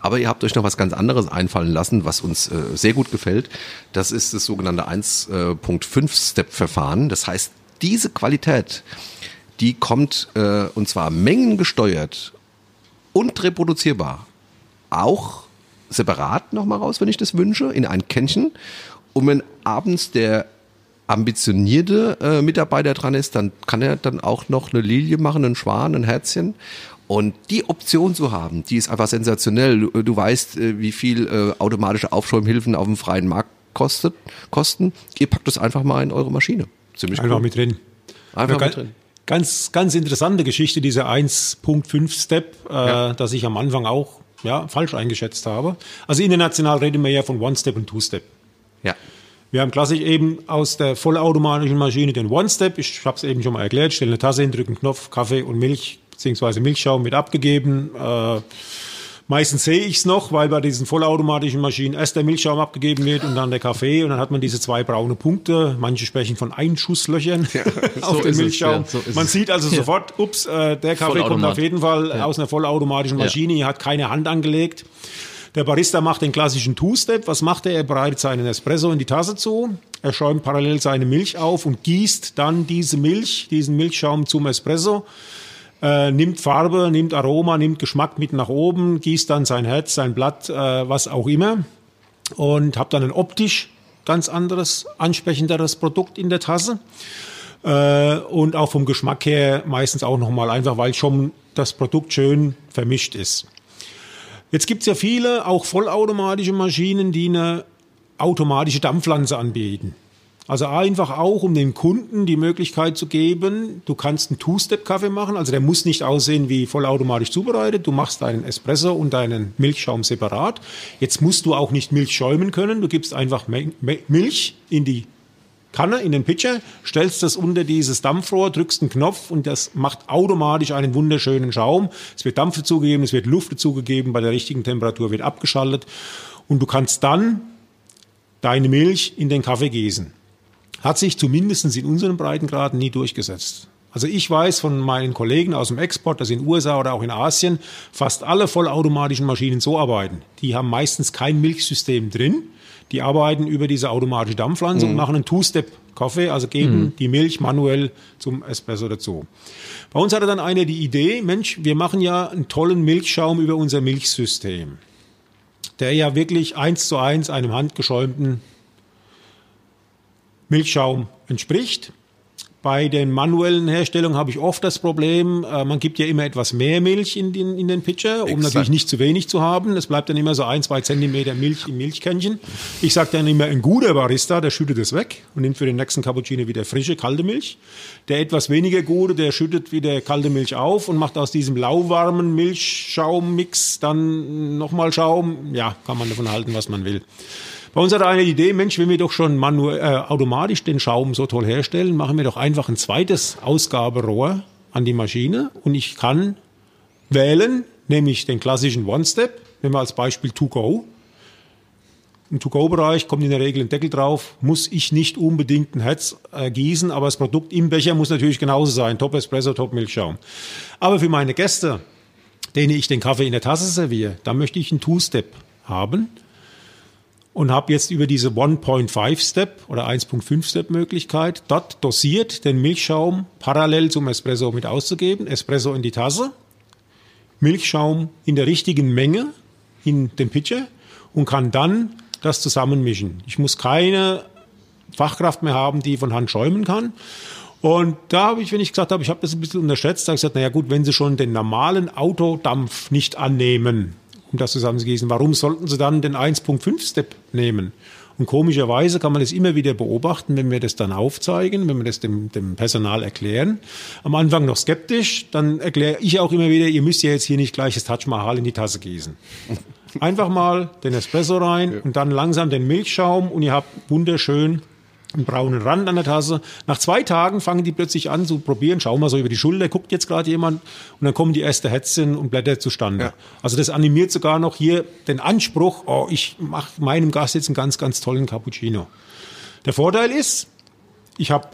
Aber ihr habt euch noch was ganz anderes einfallen lassen, was uns äh, sehr gut gefällt. Das ist das sogenannte 1.5-Step-Verfahren. Das heißt, diese Qualität, die kommt äh, und zwar mengengesteuert und reproduzierbar auch separat nochmal raus, wenn ich das wünsche, in ein Kännchen. Und wenn abends der ambitionierte äh, Mitarbeiter dran ist, dann kann er dann auch noch eine Lilie machen, einen Schwan, ein Herzchen. Und die Option zu haben, die ist einfach sensationell. Du, du weißt, äh, wie viel äh, automatische Aufschäumhilfen auf dem freien Markt kostet, kosten. Ihr packt das einfach mal in eure Maschine. Ziemlich einfach cool. mit drin. Einfach ja, mit drin. Ganz, ganz interessante Geschichte, dieser 1.5 Step, äh, ja. dass ich am Anfang auch ja, falsch eingeschätzt habe. Also international reden wir ja von One-Step und Two-Step. Ja. Wir haben klassisch eben aus der vollautomatischen Maschine den One-Step. Ich habe es eben schon mal erklärt. Stelle eine Tasse hin, drücke einen Knopf, Kaffee und Milch, beziehungsweise Milchschaum wird abgegeben. Äh, Meistens sehe ich es noch, weil bei diesen vollautomatischen Maschinen erst der Milchschaum abgegeben wird und dann der Kaffee und dann hat man diese zwei braune Punkte. Manche sprechen von Einschusslöchern ja, auf so den Milchschaum. Es, ja, so man sieht also sofort, ups, äh, der Kaffee kommt auf jeden Fall ja. aus einer vollautomatischen Maschine, ja. hat keine Hand angelegt. Der Barista macht den klassischen Two-Step. Was macht er? Er bereitet seinen Espresso in die Tasse zu. Er schäumt parallel seine Milch auf und gießt dann diese Milch, diesen Milchschaum zum Espresso äh, nimmt Farbe, nimmt Aroma, nimmt Geschmack mit nach oben, gießt dann sein Herz, sein Blatt, äh, was auch immer und habe dann ein optisch ganz anderes, ansprechenderes Produkt in der Tasse äh, und auch vom Geschmack her meistens auch nochmal einfach, weil schon das Produkt schön vermischt ist. Jetzt gibt's ja viele, auch vollautomatische Maschinen, die eine automatische Dampfpflanze anbieten. Also einfach auch, um dem Kunden die Möglichkeit zu geben, du kannst einen Two-Step-Kaffee machen, also der muss nicht aussehen wie vollautomatisch zubereitet. Du machst deinen Espresso und deinen Milchschaum separat. Jetzt musst du auch nicht Milch schäumen können. Du gibst einfach Milch in die Kanne, in den Pitcher, stellst das unter dieses Dampfrohr, drückst einen Knopf und das macht automatisch einen wunderschönen Schaum. Es wird Dampf dazugegeben, es wird Luft dazugegeben, bei der richtigen Temperatur wird abgeschaltet und du kannst dann deine Milch in den Kaffee gießen hat sich zumindest in unseren Breitengraden nie durchgesetzt. Also ich weiß von meinen Kollegen aus dem Export, dass in den USA oder auch in Asien fast alle vollautomatischen Maschinen so arbeiten. Die haben meistens kein Milchsystem drin. die arbeiten über diese automatische Dampfpflanze mhm. und machen einen Two-Step-Kaffee, also geben mhm. die Milch manuell zum Espresso dazu. Bei uns hatte dann einer die Idee, Mensch, wir machen ja einen tollen Milchschaum über unser Milchsystem, der ja wirklich eins zu eins einem handgeschäumten Milchschaum entspricht. Bei den manuellen Herstellungen habe ich oft das Problem, äh, man gibt ja immer etwas mehr Milch in den, in den Pitcher, um Exakt. natürlich nicht zu wenig zu haben. Es bleibt dann immer so ein, zwei Zentimeter Milch im Milchkännchen. Ich sage dann immer, ein guter Barista, der schüttet es weg und nimmt für den nächsten Cappuccino wieder frische, kalte Milch. Der etwas weniger gute, der schüttet wieder kalte Milch auf und macht aus diesem lauwarmen Milchschaummix dann nochmal Schaum. Ja, kann man davon halten, was man will. Bei uns hat eine Idee, Mensch, wenn wir doch schon manuell, äh, automatisch den Schaum so toll herstellen, machen wir doch einfach ein zweites Ausgaberohr an die Maschine und ich kann wählen, nämlich den klassischen One-Step, nehmen wir als Beispiel To-Go. Im To-Go-Bereich kommt in der Regel ein Deckel drauf, muss ich nicht unbedingt ein Herz äh, gießen, aber das Produkt im Becher muss natürlich genauso sein, Top Espresso, Top Milchschaum. Aber für meine Gäste, denen ich den Kaffee in der Tasse serviere, da möchte ich einen Two-Step haben und habe jetzt über diese 1.5 Step oder 1.5 Step Möglichkeit dort dosiert den Milchschaum parallel zum Espresso mit auszugeben. Espresso in die Tasse, Milchschaum in der richtigen Menge in den Pitcher und kann dann das zusammenmischen. Ich muss keine Fachkraft mehr haben, die von Hand schäumen kann. Und da habe ich, wenn ich gesagt habe, ich habe das ein bisschen unterschätzt, habe ich gesagt, naja gut, wenn Sie schon den normalen Autodampf nicht annehmen, um das zusammenzugießen. Warum sollten sie dann den 1.5-Step nehmen? Und komischerweise kann man das immer wieder beobachten, wenn wir das dann aufzeigen, wenn wir das dem, dem Personal erklären. Am Anfang noch skeptisch, dann erkläre ich auch immer wieder, ihr müsst ja jetzt hier nicht gleich das Taj Mahal in die Tasse gießen. Einfach mal den Espresso rein und dann langsam den Milchschaum und ihr habt wunderschön einen braunen Rand an der Tasse. Nach zwei Tagen fangen die plötzlich an zu probieren, schau mal so über die Schulter, guckt jetzt gerade jemand und dann kommen die erste Hetzchen und Blätter zustande. Ja. Also das animiert sogar noch hier den Anspruch, oh, ich mache meinem Gast jetzt einen ganz, ganz tollen Cappuccino. Der Vorteil ist, ich habe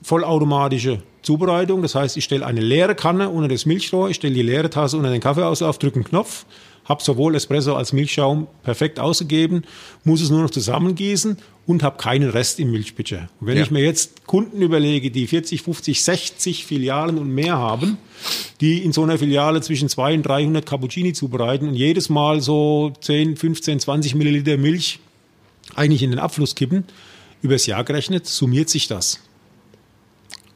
vollautomatische Zubereitung, das heißt, ich stelle eine leere Kanne unter das Milchrohr, ich stelle die leere Tasse unter den Kaffeeauslauf, drücke einen Knopf, habe sowohl Espresso als Milchschaum perfekt ausgegeben, muss es nur noch zusammengießen und habe keinen Rest im Milchpitcher. Und wenn ja. ich mir jetzt Kunden überlege, die 40, 50, 60 Filialen und mehr haben, die in so einer Filiale zwischen 200 und 300 Cappuccini zubereiten und jedes Mal so 10, 15, 20 Milliliter Milch eigentlich in den Abfluss kippen, übers Jahr gerechnet, summiert sich das.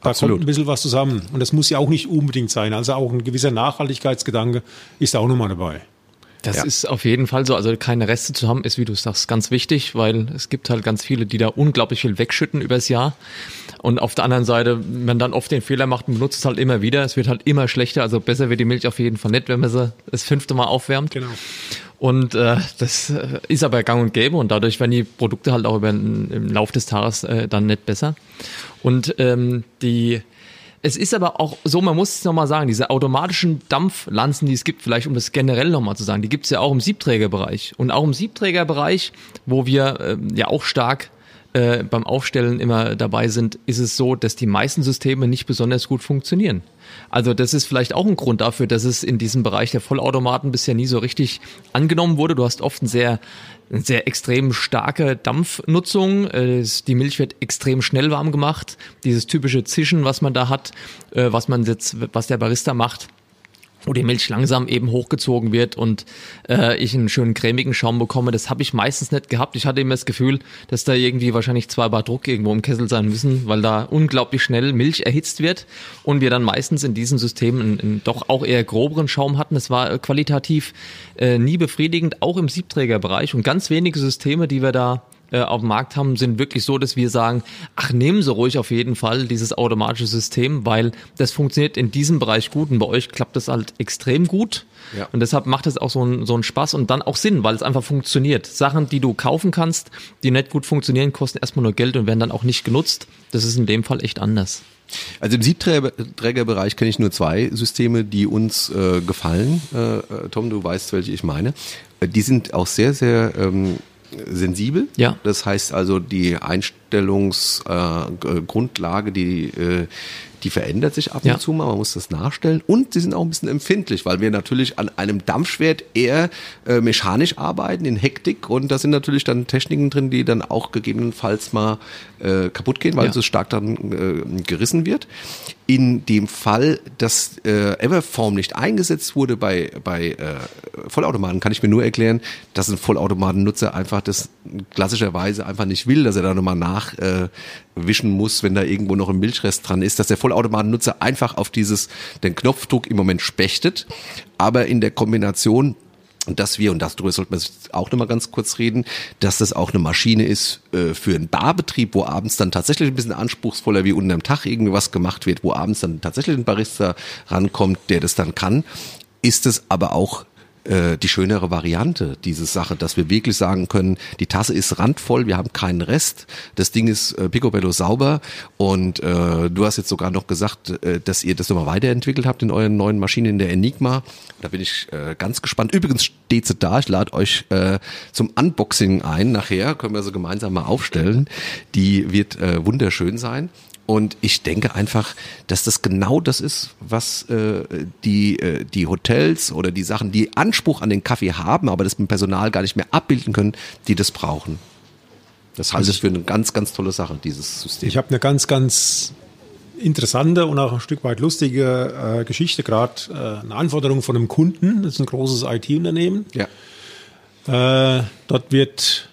Da Absolut. kommt ein bisschen was zusammen. Und das muss ja auch nicht unbedingt sein. Also auch ein gewisser Nachhaltigkeitsgedanke ist auch nochmal dabei. Das ja. ist auf jeden Fall so. Also keine Reste zu haben, ist, wie du sagst, ganz wichtig, weil es gibt halt ganz viele, die da unglaublich viel wegschütten übers Jahr. Und auf der anderen Seite, man dann oft den Fehler macht, man benutzt es halt immer wieder. Es wird halt immer schlechter. Also besser wird die Milch auf jeden Fall nicht, wenn man sie das fünfte Mal aufwärmt. Genau. Und äh, das äh, ist aber gang und gäbe und dadurch werden die Produkte halt auch über, im Lauf des Tages äh, dann nicht besser. Und ähm, die es ist aber auch so, man muss es nochmal sagen, diese automatischen Dampflanzen, die es gibt, vielleicht um das generell nochmal zu sagen, die gibt es ja auch im Siebträgerbereich. Und auch im Siebträgerbereich, wo wir äh, ja auch stark äh, beim Aufstellen immer dabei sind, ist es so, dass die meisten Systeme nicht besonders gut funktionieren. Also das ist vielleicht auch ein Grund dafür, dass es in diesem Bereich der Vollautomaten bisher nie so richtig angenommen wurde. Du hast oft ein sehr eine sehr extrem starke Dampfnutzung. Äh, die Milch wird extrem schnell warm gemacht. Dieses typische Zischen, was man da hat, äh, was man jetzt, was der Barista macht, wo die Milch langsam eben hochgezogen wird und äh, ich einen schönen cremigen Schaum bekomme. Das habe ich meistens nicht gehabt. Ich hatte immer das Gefühl, dass da irgendwie wahrscheinlich zwei Bar Druck irgendwo im Kessel sein müssen, weil da unglaublich schnell Milch erhitzt wird und wir dann meistens in diesem System einen, einen doch auch eher groberen Schaum hatten. Es war qualitativ äh, nie befriedigend, auch im Siebträgerbereich und ganz wenige Systeme, die wir da äh, auf dem Markt haben, sind wirklich so, dass wir sagen, ach, nehmen Sie ruhig auf jeden Fall dieses automatische System, weil das funktioniert in diesem Bereich gut und bei euch klappt das halt extrem gut. Ja. Und deshalb macht es auch so einen so einen Spaß und dann auch Sinn, weil es einfach funktioniert. Sachen, die du kaufen kannst, die nicht gut funktionieren, kosten erstmal nur Geld und werden dann auch nicht genutzt. Das ist in dem Fall echt anders. Also im Siebträgerbereich kenne ich nur zwei Systeme, die uns äh, gefallen. Äh, äh Tom, du weißt, welche ich meine. Äh, die sind auch sehr, sehr ähm, sensibel. Ja. Das heißt also die Einstellungsgrundlage, äh, die, äh, die verändert sich ab und Ja. zu mal, man muss das nachstellen und sie sind auch ein bisschen empfindlich, weil wir natürlich an einem Dampfschwert eher äh, mechanisch arbeiten, in Hektik und da sind natürlich dann Techniken drin, die dann auch gegebenenfalls mal äh, kaputt gehen, weil Ja. so stark dann äh, gerissen wird. In dem Fall, dass äh, Everform nicht eingesetzt wurde bei, bei äh, Vollautomaten, kann ich mir nur erklären, dass ein Vollautomatennutzer einfach das klassischerweise einfach nicht will, dass er da nochmal nachwischen äh, muss, wenn da irgendwo noch ein Milchrest dran ist, dass der Vollautomatennutzer einfach auf dieses, den Knopfdruck im Moment spechtet, aber in der Kombination dass wir, und darüber sollte man auch nochmal ganz kurz reden, dass das auch eine Maschine ist äh, für einen Barbetrieb, wo abends dann tatsächlich ein bisschen anspruchsvoller wie unten am Tag irgendwie was gemacht wird, wo abends dann tatsächlich ein Barista rankommt, der das dann kann, ist es aber auch äh, die schönere Variante, diese Sache, dass wir wirklich sagen können, die Tasse ist randvoll, wir haben keinen Rest, das Ding ist äh, picobello sauber und äh, du hast jetzt sogar noch gesagt, äh, dass ihr das nochmal weiterentwickelt habt in euren neuen Maschinen in der Enigma. Da bin ich äh, ganz gespannt. Übrigens steht sie da, ich lade euch äh, zum Unboxing ein nachher, können wir sie gemeinsam mal aufstellen. Die wird äh, wunderschön sein. Und ich denke einfach, dass das genau das ist, was äh, die, äh, die Hotels oder die Sachen, die Anspruch an den Kaffee haben, aber das mit dem Personal gar nicht mehr abbilden können, die das brauchen. Das halte ich für eine ganz, ganz tolle Sache, dieses System. Ich habe eine ganz, ganz interessante und auch ein Stück weit lustige äh, Geschichte, gerade äh, eine Anforderung von einem Kunden, das ist ein großes IT-Unternehmen. ja. Äh, dort wird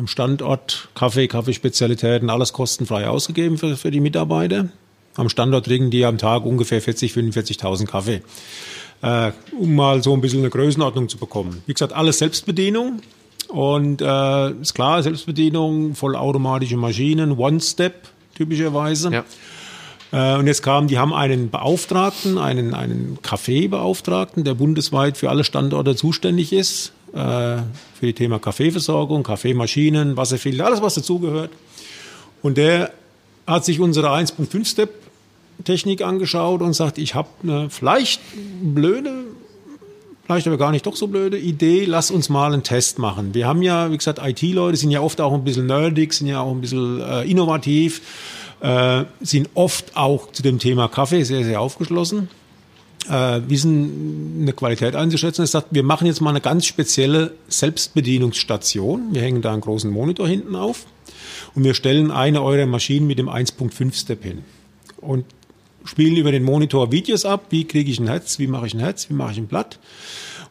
am Standort Kaffee, Kaffeespezialitäten, alles kostenfrei ausgegeben für, für die Mitarbeiter. Am Standort trinken die am Tag ungefähr 40, 45.000 Kaffee. Äh, um mal so ein bisschen eine Größenordnung zu bekommen. Wie gesagt, alles Selbstbedienung. Und äh, ist klar, Selbstbedienung, vollautomatische Maschinen, One-Step typischerweise. Ja. Äh, Und jetzt kam, die haben einen Beauftragten, einen, einen Kaffeebeauftragten, der bundesweit für alle Standorte zuständig ist, äh, für die Thema Kaffeeversorgung, Kaffeemaschinen, Wasserfilter, alles was dazugehört. Und der hat sich unsere 1.5-Step-Technik angeschaut und sagt, ich habe eine vielleicht blöde, vielleicht aber gar nicht doch so blöde Idee, lass uns mal einen Test machen. Wir haben ja, wie gesagt, IT-Leute sind ja oft auch ein bisschen nerdig, sind ja auch ein bisschen äh, innovativ, äh, sind oft auch zu dem Thema Kaffee sehr, sehr aufgeschlossen äh, wissen, eine Qualität einzuschätzen. Es sagt, wir machen jetzt mal eine ganz spezielle Selbstbedienungsstation. Wir hängen da einen großen Monitor hinten auf und wir stellen eine eurer Maschinen mit dem 1.5-Step hin und spielen über den Monitor Videos ab. Wie kriege ich ein Herz? Wie mache ich ein Herz? Wie mache ich ein Blatt?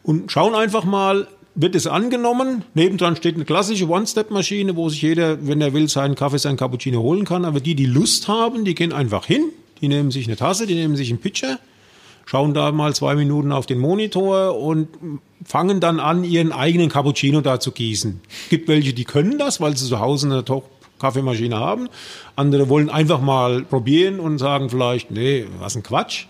Und schauen einfach mal, wird es angenommen? Nebendran steht eine klassische One-Step-Maschine, wo sich jeder, wenn er will, seinen Kaffee, seinen Cappuccino holen kann. Aber die, die Lust haben, die gehen einfach hin, die nehmen sich eine Tasse, die nehmen sich einen Pitcher, schauen da mal zwei Minuten auf den Monitor und fangen dann an, ihren eigenen Cappuccino da zu gießen. Gibt welche, die können das, weil sie zu Hause eine Top-Kaffeemaschine haben. Andere wollen einfach mal probieren und sagen vielleicht, nee, was ein Quatsch.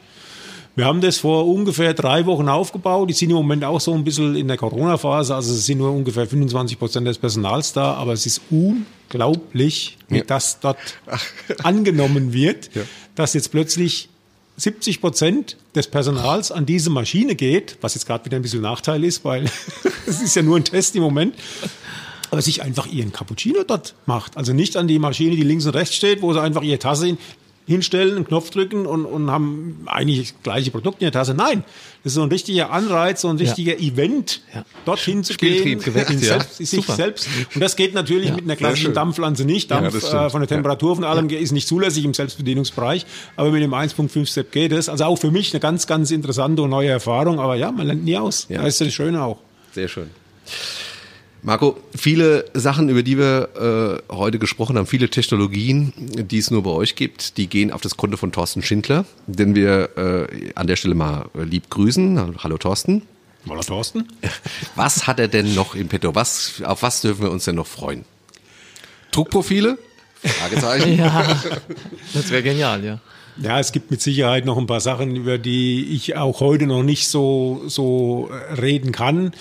Wir haben das vor ungefähr drei Wochen aufgebaut. Die sind im Moment auch so ein bisschen in der Corona-Phase. Also es sind nur ungefähr 25 Prozent des Personals da. Aber es ist unglaublich, wie Ja. das dort angenommen wird, dass jetzt plötzlich 70 Prozent des Personals an diese Maschine geht, was jetzt gerade wieder ein bisschen Nachteil ist, weil es ist ja nur ein Test im Moment, aber sich einfach ihren Cappuccino dort macht. Also nicht an die Maschine, die links und rechts steht, wo sie einfach ihre Tasse hin, hinstellen, einen Knopf drücken und, und haben eigentlich das gleiche Produkt in der Tasse. Nein, das ist so ein richtiger Anreiz, so ein richtiger Event, Ja. dorthin zu gehen, geweckt, in ja. selbst, sich Super. selbst. Und das geht natürlich mit einer klassischen schön. Dampfpflanze nicht. Ja, Dampf äh, von der Temperatur von allem ist nicht zulässig im Selbstbedienungsbereich, aber mit dem 1.5 Step geht es. Also auch für mich eine ganz, ganz interessante und neue Erfahrung. Aber ja, man lernt nie aus. Ja. Das ist das Schöne auch. Sehr schön. Marco, viele Sachen, über die wir äh, heute gesprochen haben, viele Technologien, die es nur bei euch gibt, die gehen auf das Konto von Thorsten Schindler, den wir äh, an der Stelle mal lieb grüßen. Hallo Thorsten. Woller Thorsten? Was hat er denn noch in petto? Was, auf was dürfen wir uns denn noch freuen? Druckprofile? Fragezeichen. Ja, das wäre genial, ja. Ja, es gibt mit Sicherheit noch ein paar Sachen, über die ich auch heute noch nicht so, so reden kann.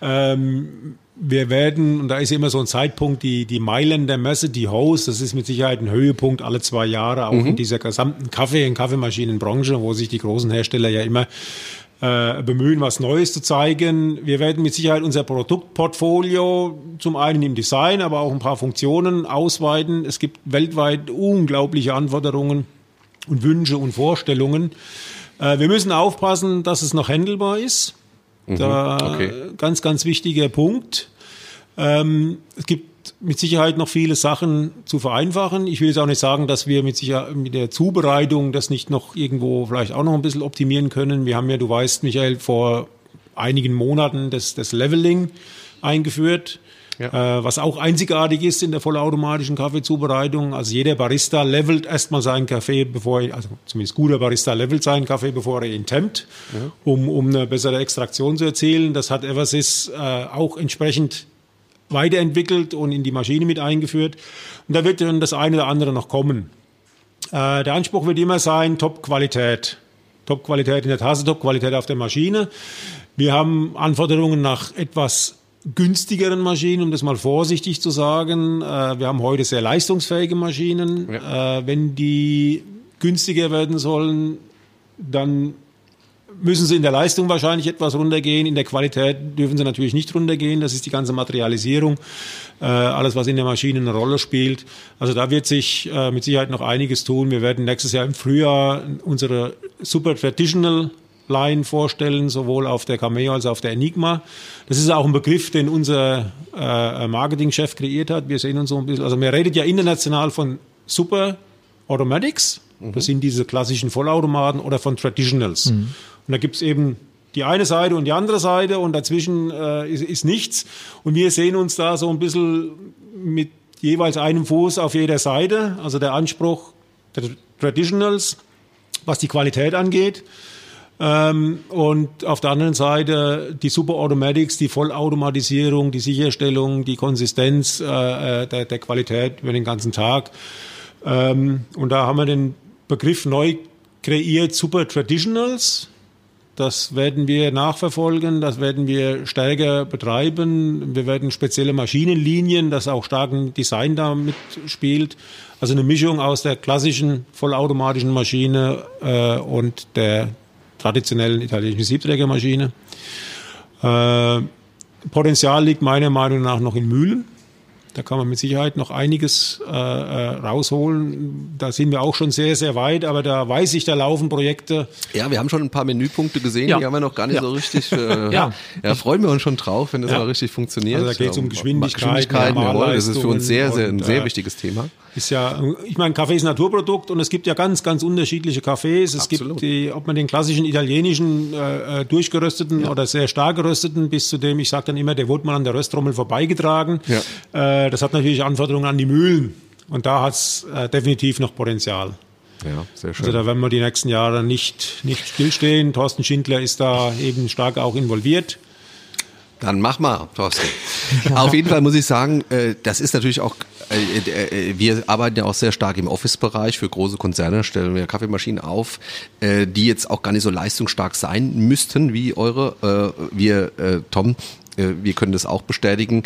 Ähm, wir werden, und da ist immer so ein Zeitpunkt, die, die Mailänder Messe, die Host, das ist mit Sicherheit ein Höhepunkt alle zwei Jahre, auch in dieser gesamten Kaffee- und Kaffeemaschinenbranche, wo sich die großen Hersteller ja immer äh, bemühen, was Neues zu zeigen. Wir werden mit Sicherheit unser Produktportfolio zum einen im Design, aber auch ein paar Funktionen ausweiten. Es gibt weltweit unglaubliche Anforderungen und Wünsche und Vorstellungen. Äh, wir müssen aufpassen, dass es noch handelbar ist. Mhm, Da okay. ganz, ganz wichtiger Punkt. Ähm, es gibt mit Sicherheit noch viele Sachen zu vereinfachen. Ich will jetzt auch nicht sagen, dass wir mit, sicher, mit der Zubereitung das nicht noch irgendwo vielleicht auch noch ein bisschen optimieren können. Wir haben ja, du weißt, Michael, vor einigen Monaten das, das Leveling eingeführt, Ja. äh, was auch einzigartig ist in der vollautomatischen Kaffeezubereitung. Also jeder Barista levelt erstmal seinen Kaffee, bevor er, also zumindest guter Barista levelt seinen Kaffee, bevor er ihn tempt, um, um eine bessere Extraktion zu erzielen. Das hat Eversys äh, auch entsprechend weiterentwickelt und in die Maschine mit eingeführt. Und da wird dann das eine oder andere noch kommen. Äh, der Anspruch wird immer sein, Top-Qualität. Top-Qualität in der Tasse, Top-Qualität auf der Maschine. Wir haben Anforderungen nach etwas günstigeren Maschinen, um das mal vorsichtig zu sagen. Äh, wir haben heute sehr leistungsfähige Maschinen. Äh, wenn die günstiger werden sollen, dann müssen sie in der Leistung wahrscheinlich etwas runtergehen. In der Qualität dürfen sie natürlich nicht runtergehen. Das ist die ganze Materialisierung, äh, alles, was in der Maschine eine Rolle spielt. Also da wird sich mit Sicherheit noch einiges tun. Wir werden nächstes Jahr im Frühjahr unsere Super Traditional Line vorstellen, sowohl auf der Cameo als auch auf der Enigma. Das ist auch ein Begriff, den unser äh, Marketingchef kreiert hat. Wir sehen uns so ein bisschen, also man redet ja international von Super Automatics. Das sind diese klassischen Vollautomaten oder von Traditionals. Und da gibt's eben die eine Seite und die andere Seite und dazwischen äh, ist, ist nichts. Und wir sehen uns da so ein bisschen mit jeweils einem Fuß auf jeder Seite. Also der Anspruch der Traditionals, was die Qualität angeht. Ähm, und auf der anderen Seite die Super Automatics, die Vollautomatisierung, die Sicherstellung, die Konsistenz äh, äh, der, der Qualität über den ganzen Tag. Ähm, und da haben wir den Begriff neu kreiert, Super Traditionals. Das werden wir nachverfolgen, das werden wir stärker betreiben. Wir werden spezielle Maschinenlinien, das auch starken Design da mitspielt. Also eine Mischung aus der klassischen vollautomatischen Maschine äh, und der traditionellen italienischen Siebträgermaschine. Äh, Potenzial liegt meiner Meinung nach noch in Mühlen. Da kann man mit Sicherheit noch einiges äh, äh, rausholen. Da sind wir auch schon sehr, sehr weit, aber da weiß ich, da laufen Projekte. Ja, wir haben schon ein paar Menüpunkte gesehen, Ja. die haben wir noch gar nicht Ja. so richtig. Äh, ja. Ja. freuen wir uns schon drauf, wenn das mal richtig funktioniert. Also da geht's um Geschwindigkeit, Geschwindigkeit, jawohl, das ist für uns sehr, sehr, ein und, sehr äh, wichtiges Thema. Ist ja, ich meine, Kaffee ist ein Naturprodukt und es gibt ja ganz, ganz unterschiedliche Kaffees. Es Absolut. gibt die, ob man den klassischen italienischen äh, äh, durchgerösteten oder sehr stark gerösteten, bis zu dem, ich sage dann immer, der wurde mal an der Röstrommel vorbeigetragen. Äh, das hat natürlich Anforderungen an die Mühlen und da hat's äh, definitiv noch Potenzial. Ja, sehr schön. Also da werden wir die nächsten Jahre nicht, nicht stillstehen. Thorsten Schindler ist da eben stark auch involviert. Dann mach mal, Thorsten. Auf jeden Fall muss ich sagen, äh, das ist natürlich auch, wir arbeiten ja auch sehr stark im Office-Bereich. Für große Konzerne stellen wir Kaffeemaschinen auf, äh, die jetzt auch gar nicht so leistungsstark sein müssten wie eure. Äh, Wir, äh, Tom, äh, wir können das auch bestätigen,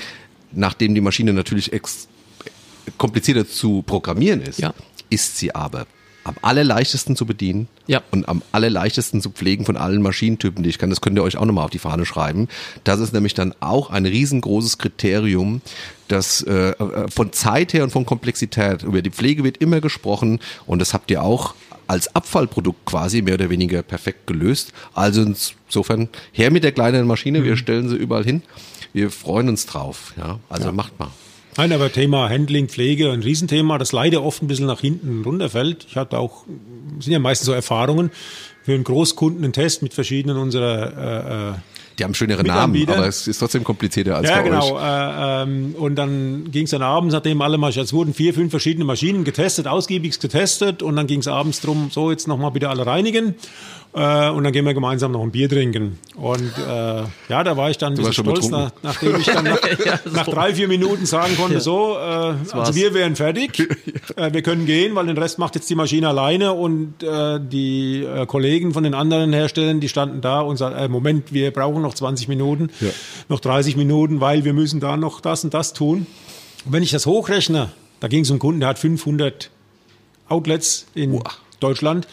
nachdem die Maschine natürlich ex komplizierter zu programmieren ist, Ja. ist sie aber am allerleichtesten zu bedienen Ja. und am allerleichtesten zu pflegen von allen Maschinentypen, die ich kann. Das könnt ihr euch auch nochmal auf die Fahne schreiben. Das ist nämlich dann auch ein riesengroßes Kriterium, das äh, äh, von Zeit her und von Komplexität, über die Pflege wird immer gesprochen und das habt ihr auch als Abfallprodukt quasi mehr oder weniger perfekt gelöst. Also insofern her mit der kleinen Maschine, wir stellen sie überall hin. Wir freuen uns drauf. Ja, also macht mal. Nein, aber Thema Handling, Pflege, ein Riesenthema, das leider oft ein bisschen nach hinten runterfällt. Ich hatte auch, sind ja meistens so Erfahrungen, für einen Großkunden einen Test mit verschiedenen unserer äh, äh, Die haben schönere Namen, aber es ist trotzdem komplizierter als ja, bei genau. euch. Äh, ähm, und dann ging es dann abends, nachdem alle Maschinen, es wurden vier, fünf verschiedene Maschinen getestet, ausgiebig getestet. Und dann ging es abends drum, so jetzt nochmal bitte alle reinigen. Äh, und dann gehen wir gemeinsam noch ein Bier trinken. Und äh, ja, da war ich dann ein bisschen warst schon stolz, nach, betrunken. nachdem ich dann nach, Ja, so. nach drei, vier Minuten sagen konnte, so, äh, also wir wären fertig, äh, wir können gehen, weil den Rest macht jetzt die Maschine alleine. Und äh, die äh, Kollegen von den anderen Herstellern, die standen da und sagten, äh, Moment, wir brauchen noch 20 Minuten, noch 30 Minuten, weil wir müssen da noch das und das tun. Und wenn ich das hochrechne, da ging es um einen Kunden, der hat 500 Outlets in Deutschland.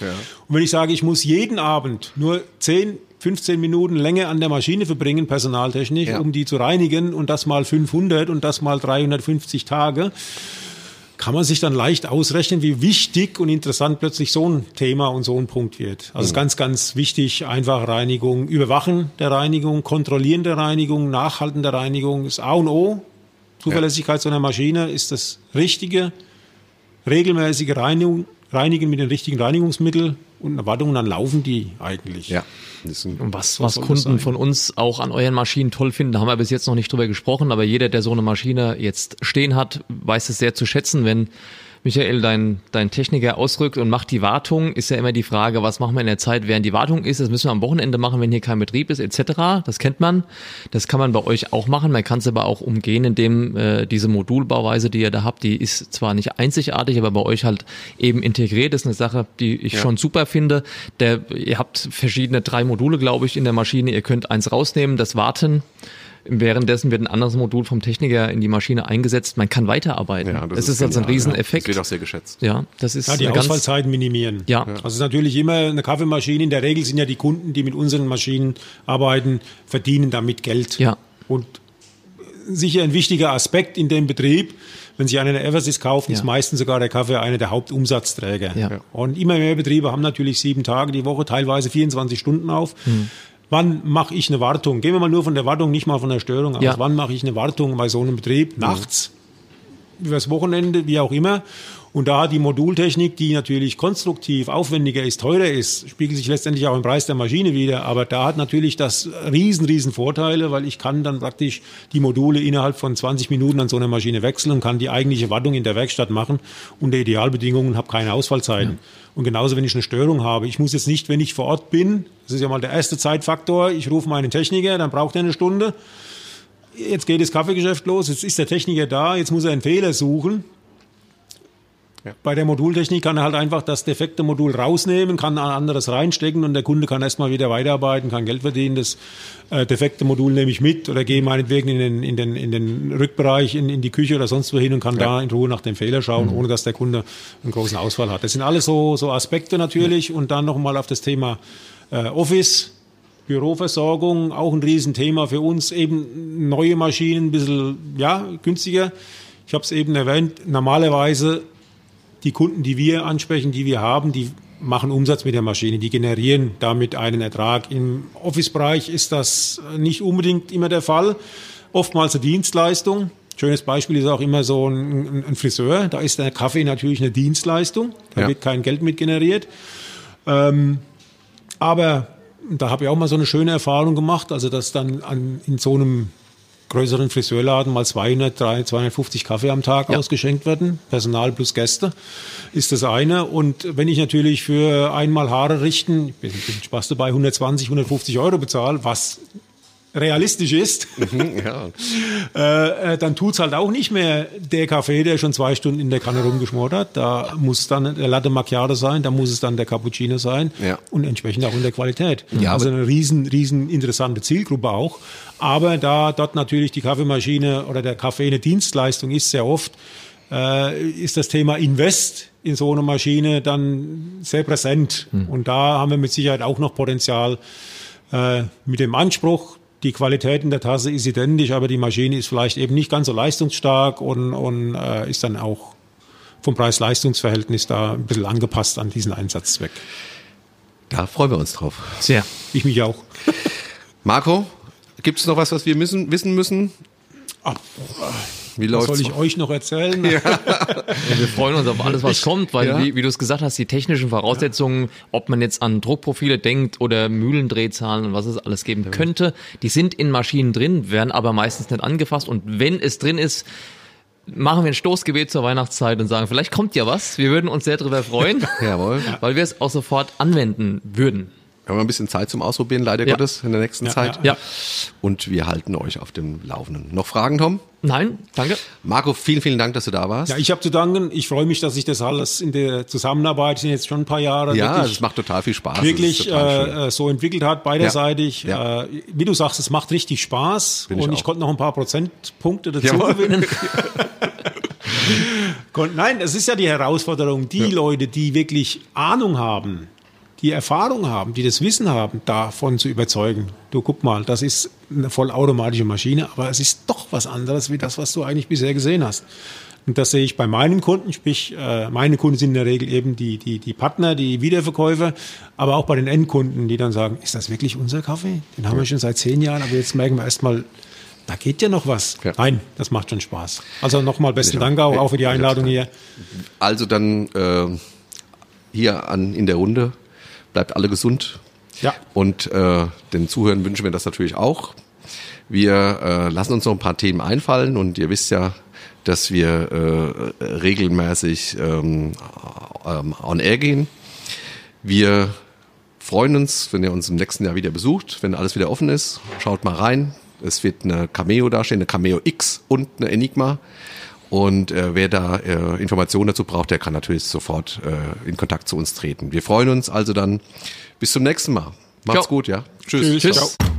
Und wenn ich sage, ich muss jeden Abend nur 10, 15 Minuten länger an der Maschine verbringen, personaltechnisch, Ja. um die zu reinigen und das mal 500 und das mal 350 Tage, kann man sich dann leicht ausrechnen, wie wichtig und interessant plötzlich so ein Thema und so ein Punkt wird. Also mhm. ganz, ganz wichtig, einfach Reinigung, Überwachen der Reinigung, Kontrollieren der Reinigung, Nachhalten der Reinigung ist A und O. Zuverlässigkeit ja. so einer Maschine ist das Richtige. Regelmäßige Reinigung, Reinigen mit den richtigen Reinigungsmitteln und Erwartungen, dann laufen die eigentlich. Ja. Und was, was Kunden von uns auch an euren Maschinen toll finden, da haben wir bis jetzt noch nicht drüber gesprochen, aber jeder, der so eine Maschine jetzt stehen hat, weiß es sehr zu schätzen, wenn Michael, dein, dein Techniker ausrückt und macht die Wartung, ist ja immer die Frage, was machen wir in der Zeit, während die Wartung ist. Das müssen wir am Wochenende machen, wenn hier kein Betrieb ist, etc. Das kennt man. Das kann man bei euch auch machen. Man kann es aber auch umgehen, indem äh, diese Modulbauweise, die ihr da habt, die ist zwar nicht einzigartig, aber bei euch halt eben integriert. Das ist eine Sache, die ich ja. schon super finde. Der, ihr habt verschiedene drei Module, glaube ich, in der Maschine. Ihr könnt eins rausnehmen, das Warten. Währenddessen wird ein anderes Modul vom Techniker in die Maschine eingesetzt. Man kann weiterarbeiten. Ja, das, das ist, ist also ein Rieseneffekt. Das wird auch sehr geschätzt. Ja, das ist ja, die Ausfallzeiten minimieren. Ja. Also es ist natürlich immer eine Kaffeemaschine. In der Regel sind ja die Kunden, die mit unseren Maschinen arbeiten, verdienen damit Geld. Ja. Und sicher ein wichtiger Aspekt in dem Betrieb. Wenn Sie einen Eversys kaufen, ja. ist meistens sogar der Kaffee einer der Hauptumsatzträger. Ja. Und immer mehr Betriebe haben natürlich sieben Tage die Woche, teilweise 24 Stunden auf. Mhm. Wann mache ich eine Wartung? Gehen wir mal nur von der Wartung, nicht mal von der Störung aus. Ja. Wann mache ich eine Wartung bei so einem Betrieb? Nachts, mhm. übers Wochenende, wie auch immer. Und da die Modultechnik, die natürlich konstruktiv aufwendiger ist, teurer ist, spiegelt sich letztendlich auch im Preis der Maschine wieder. Aber da hat natürlich das riesen, riesen Vorteile, weil ich kann dann praktisch die Module innerhalb von 20 Minuten an so einer Maschine wechseln und kann die eigentliche Wartung in der Werkstatt machen unter Idealbedingungen, habe keine Ausfallzeiten. Ja. Und genauso, wenn ich eine Störung habe. Ich muss jetzt nicht, wenn ich vor Ort bin, das ist ja mal der erste Zeitfaktor, ich rufe meinen Techniker, dann braucht er eine Stunde. Jetzt geht das Kaffeegeschäft los, jetzt ist der Techniker da, jetzt muss er einen Fehler suchen. Ja. Bei der Modultechnik kann er halt einfach das defekte Modul rausnehmen, kann ein anderes reinstecken und der Kunde kann erstmal wieder weiterarbeiten, kann Geld verdienen. Das äh, defekte Modul nehme ich mit oder gehe meinetwegen in den, in den, in den Rückbereich, in, in die Küche oder sonst wo hin und kann ja. da in Ruhe nach dem Fehler schauen, mhm. ohne dass der Kunde einen großen Ausfall hat. Das sind alles so, so Aspekte natürlich ja. und dann nochmal auf das Thema äh, Office. Büroversorgung, auch ein Riesenthema für uns, eben neue Maschinen, ein bisschen ja, günstiger. Ich habe es eben erwähnt, normalerweise die Kunden, die wir ansprechen, die wir haben, die machen Umsatz mit der Maschine, die generieren damit einen Ertrag. Im Office-Bereich ist das nicht unbedingt immer der Fall. Oftmals eine Dienstleistung. Schönes Beispiel ist auch immer so ein, ein Friseur. Da ist der Kaffee natürlich eine Dienstleistung. Da ja. wird kein Geld mit generiert. Ähm, aber da habe ich auch mal so eine schöne Erfahrung gemacht, also dass dann an, in so einem größeren Friseurladen mal 200, 300, 250 Kaffee am Tag ja. ausgeschenkt werden, Personal plus Gäste, ist das eine. Und wenn ich natürlich für einmal Haare richten, ich bin, bin Spaß dabei, 120, 150 Euro bezahle, was realistisch ist, mhm, ja. äh, äh dann tut's halt auch nicht mehr der Kaffee, der schon zwei Stunden in der Kanne rumgeschmort hat. Da muss dann der Latte Macchiato sein, da muss es dann der Cappuccino sein ja. und entsprechend auch in der Qualität. Ja, also eine riesen, riesen interessante Zielgruppe auch. Aber da dort natürlich die Kaffeemaschine oder der Kaffee eine Dienstleistung ist, sehr oft, äh, ist das Thema Invest in so eine Maschine dann sehr präsent. Hm. Und da haben wir mit Sicherheit auch noch Potenzial äh, mit dem Anspruch, die Qualität in der Tasse ist identisch, aber die Maschine ist vielleicht eben nicht ganz so leistungsstark und, und äh, ist dann auch vom Preis-Leistungs-Verhältnis da ein bisschen angepasst an diesen Einsatzzweck. Da freuen wir uns drauf. Sehr. Ich mich auch. Marco, gibt es noch was, was wir müssen, wissen müssen? Ach, wie läuft's? Was soll ich euch noch erzählen? Ja. ja, wir freuen uns auf alles, was ich, kommt, weil, ja. wie, wie du es gesagt hast, die technischen Voraussetzungen, ob man jetzt an Druckprofile denkt oder Mühlendrehzahlen und was es alles geben könnte, die sind in Maschinen drin, werden aber meistens nicht angefasst. Und wenn es drin ist, machen wir ein Stoßgebet zur Weihnachtszeit und sagen, vielleicht kommt ja was. Wir würden uns sehr darüber freuen, Jawohl. weil wir es auch sofort anwenden würden. Wir haben ein bisschen Zeit zum Ausprobieren, leider ja. Gottes, in der nächsten ja, Zeit. Ja. Und wir halten euch auf dem Laufenden. Noch Fragen, Tom? Nein, danke. Marco, vielen, vielen Dank, dass du da warst. Ja, ich habe zu danken. Ich freue mich, dass ich das alles in der Zusammenarbeit, sind jetzt schon ein paar Jahre. Ja, es macht total viel Spaß. Wirklich äh, so entwickelt hat, beiderseitig. Ja. Äh, wie du sagst, es macht richtig Spaß. Bin und ich, ich konnte noch ein paar Prozentpunkte dazu Jawohl. gewinnen. Nein, es ist ja die Herausforderung, die ja. Leute, die wirklich Ahnung haben, die Erfahrung haben, die das Wissen haben, davon zu überzeugen. Du guck mal, das ist eine vollautomatische Maschine, aber es ist doch was anderes wie das, was du eigentlich bisher gesehen hast. Und das sehe ich bei meinen Kunden, sprich, äh, meine Kunden sind in der Regel eben die, die, die Partner, die Wiederverkäufer, aber auch bei den Endkunden, die dann sagen, ist das wirklich unser Kaffee? Den haben wir schon seit zehn Jahren, aber jetzt merken wir erstmal, da geht ja noch was. Ja. Nein, das macht schon Spaß. Also nochmal besten Dank auch, auch für die Einladung hier. Also dann äh, hier an in der Runde, bleibt alle gesund. Ja. Und äh, den Zuhörern wünschen wir das natürlich auch. Wir äh, lassen uns noch ein paar Themen einfallen und ihr wisst ja, dass wir äh, regelmäßig ähm, ähm, on air gehen. Wir freuen uns, wenn ihr uns im nächsten Jahr wieder besucht, wenn alles wieder offen ist. Schaut mal rein. Es wird eine Cameo dastehen, eine Cameo X und eine Enigma. Und äh, wer da äh, Informationen dazu braucht, der kann natürlich sofort äh, in Kontakt zu uns treten. Wir freuen uns also dann bis zum nächsten Mal. Macht's Ciao. gut, ja. Tschüss. Tschüss. Ciao.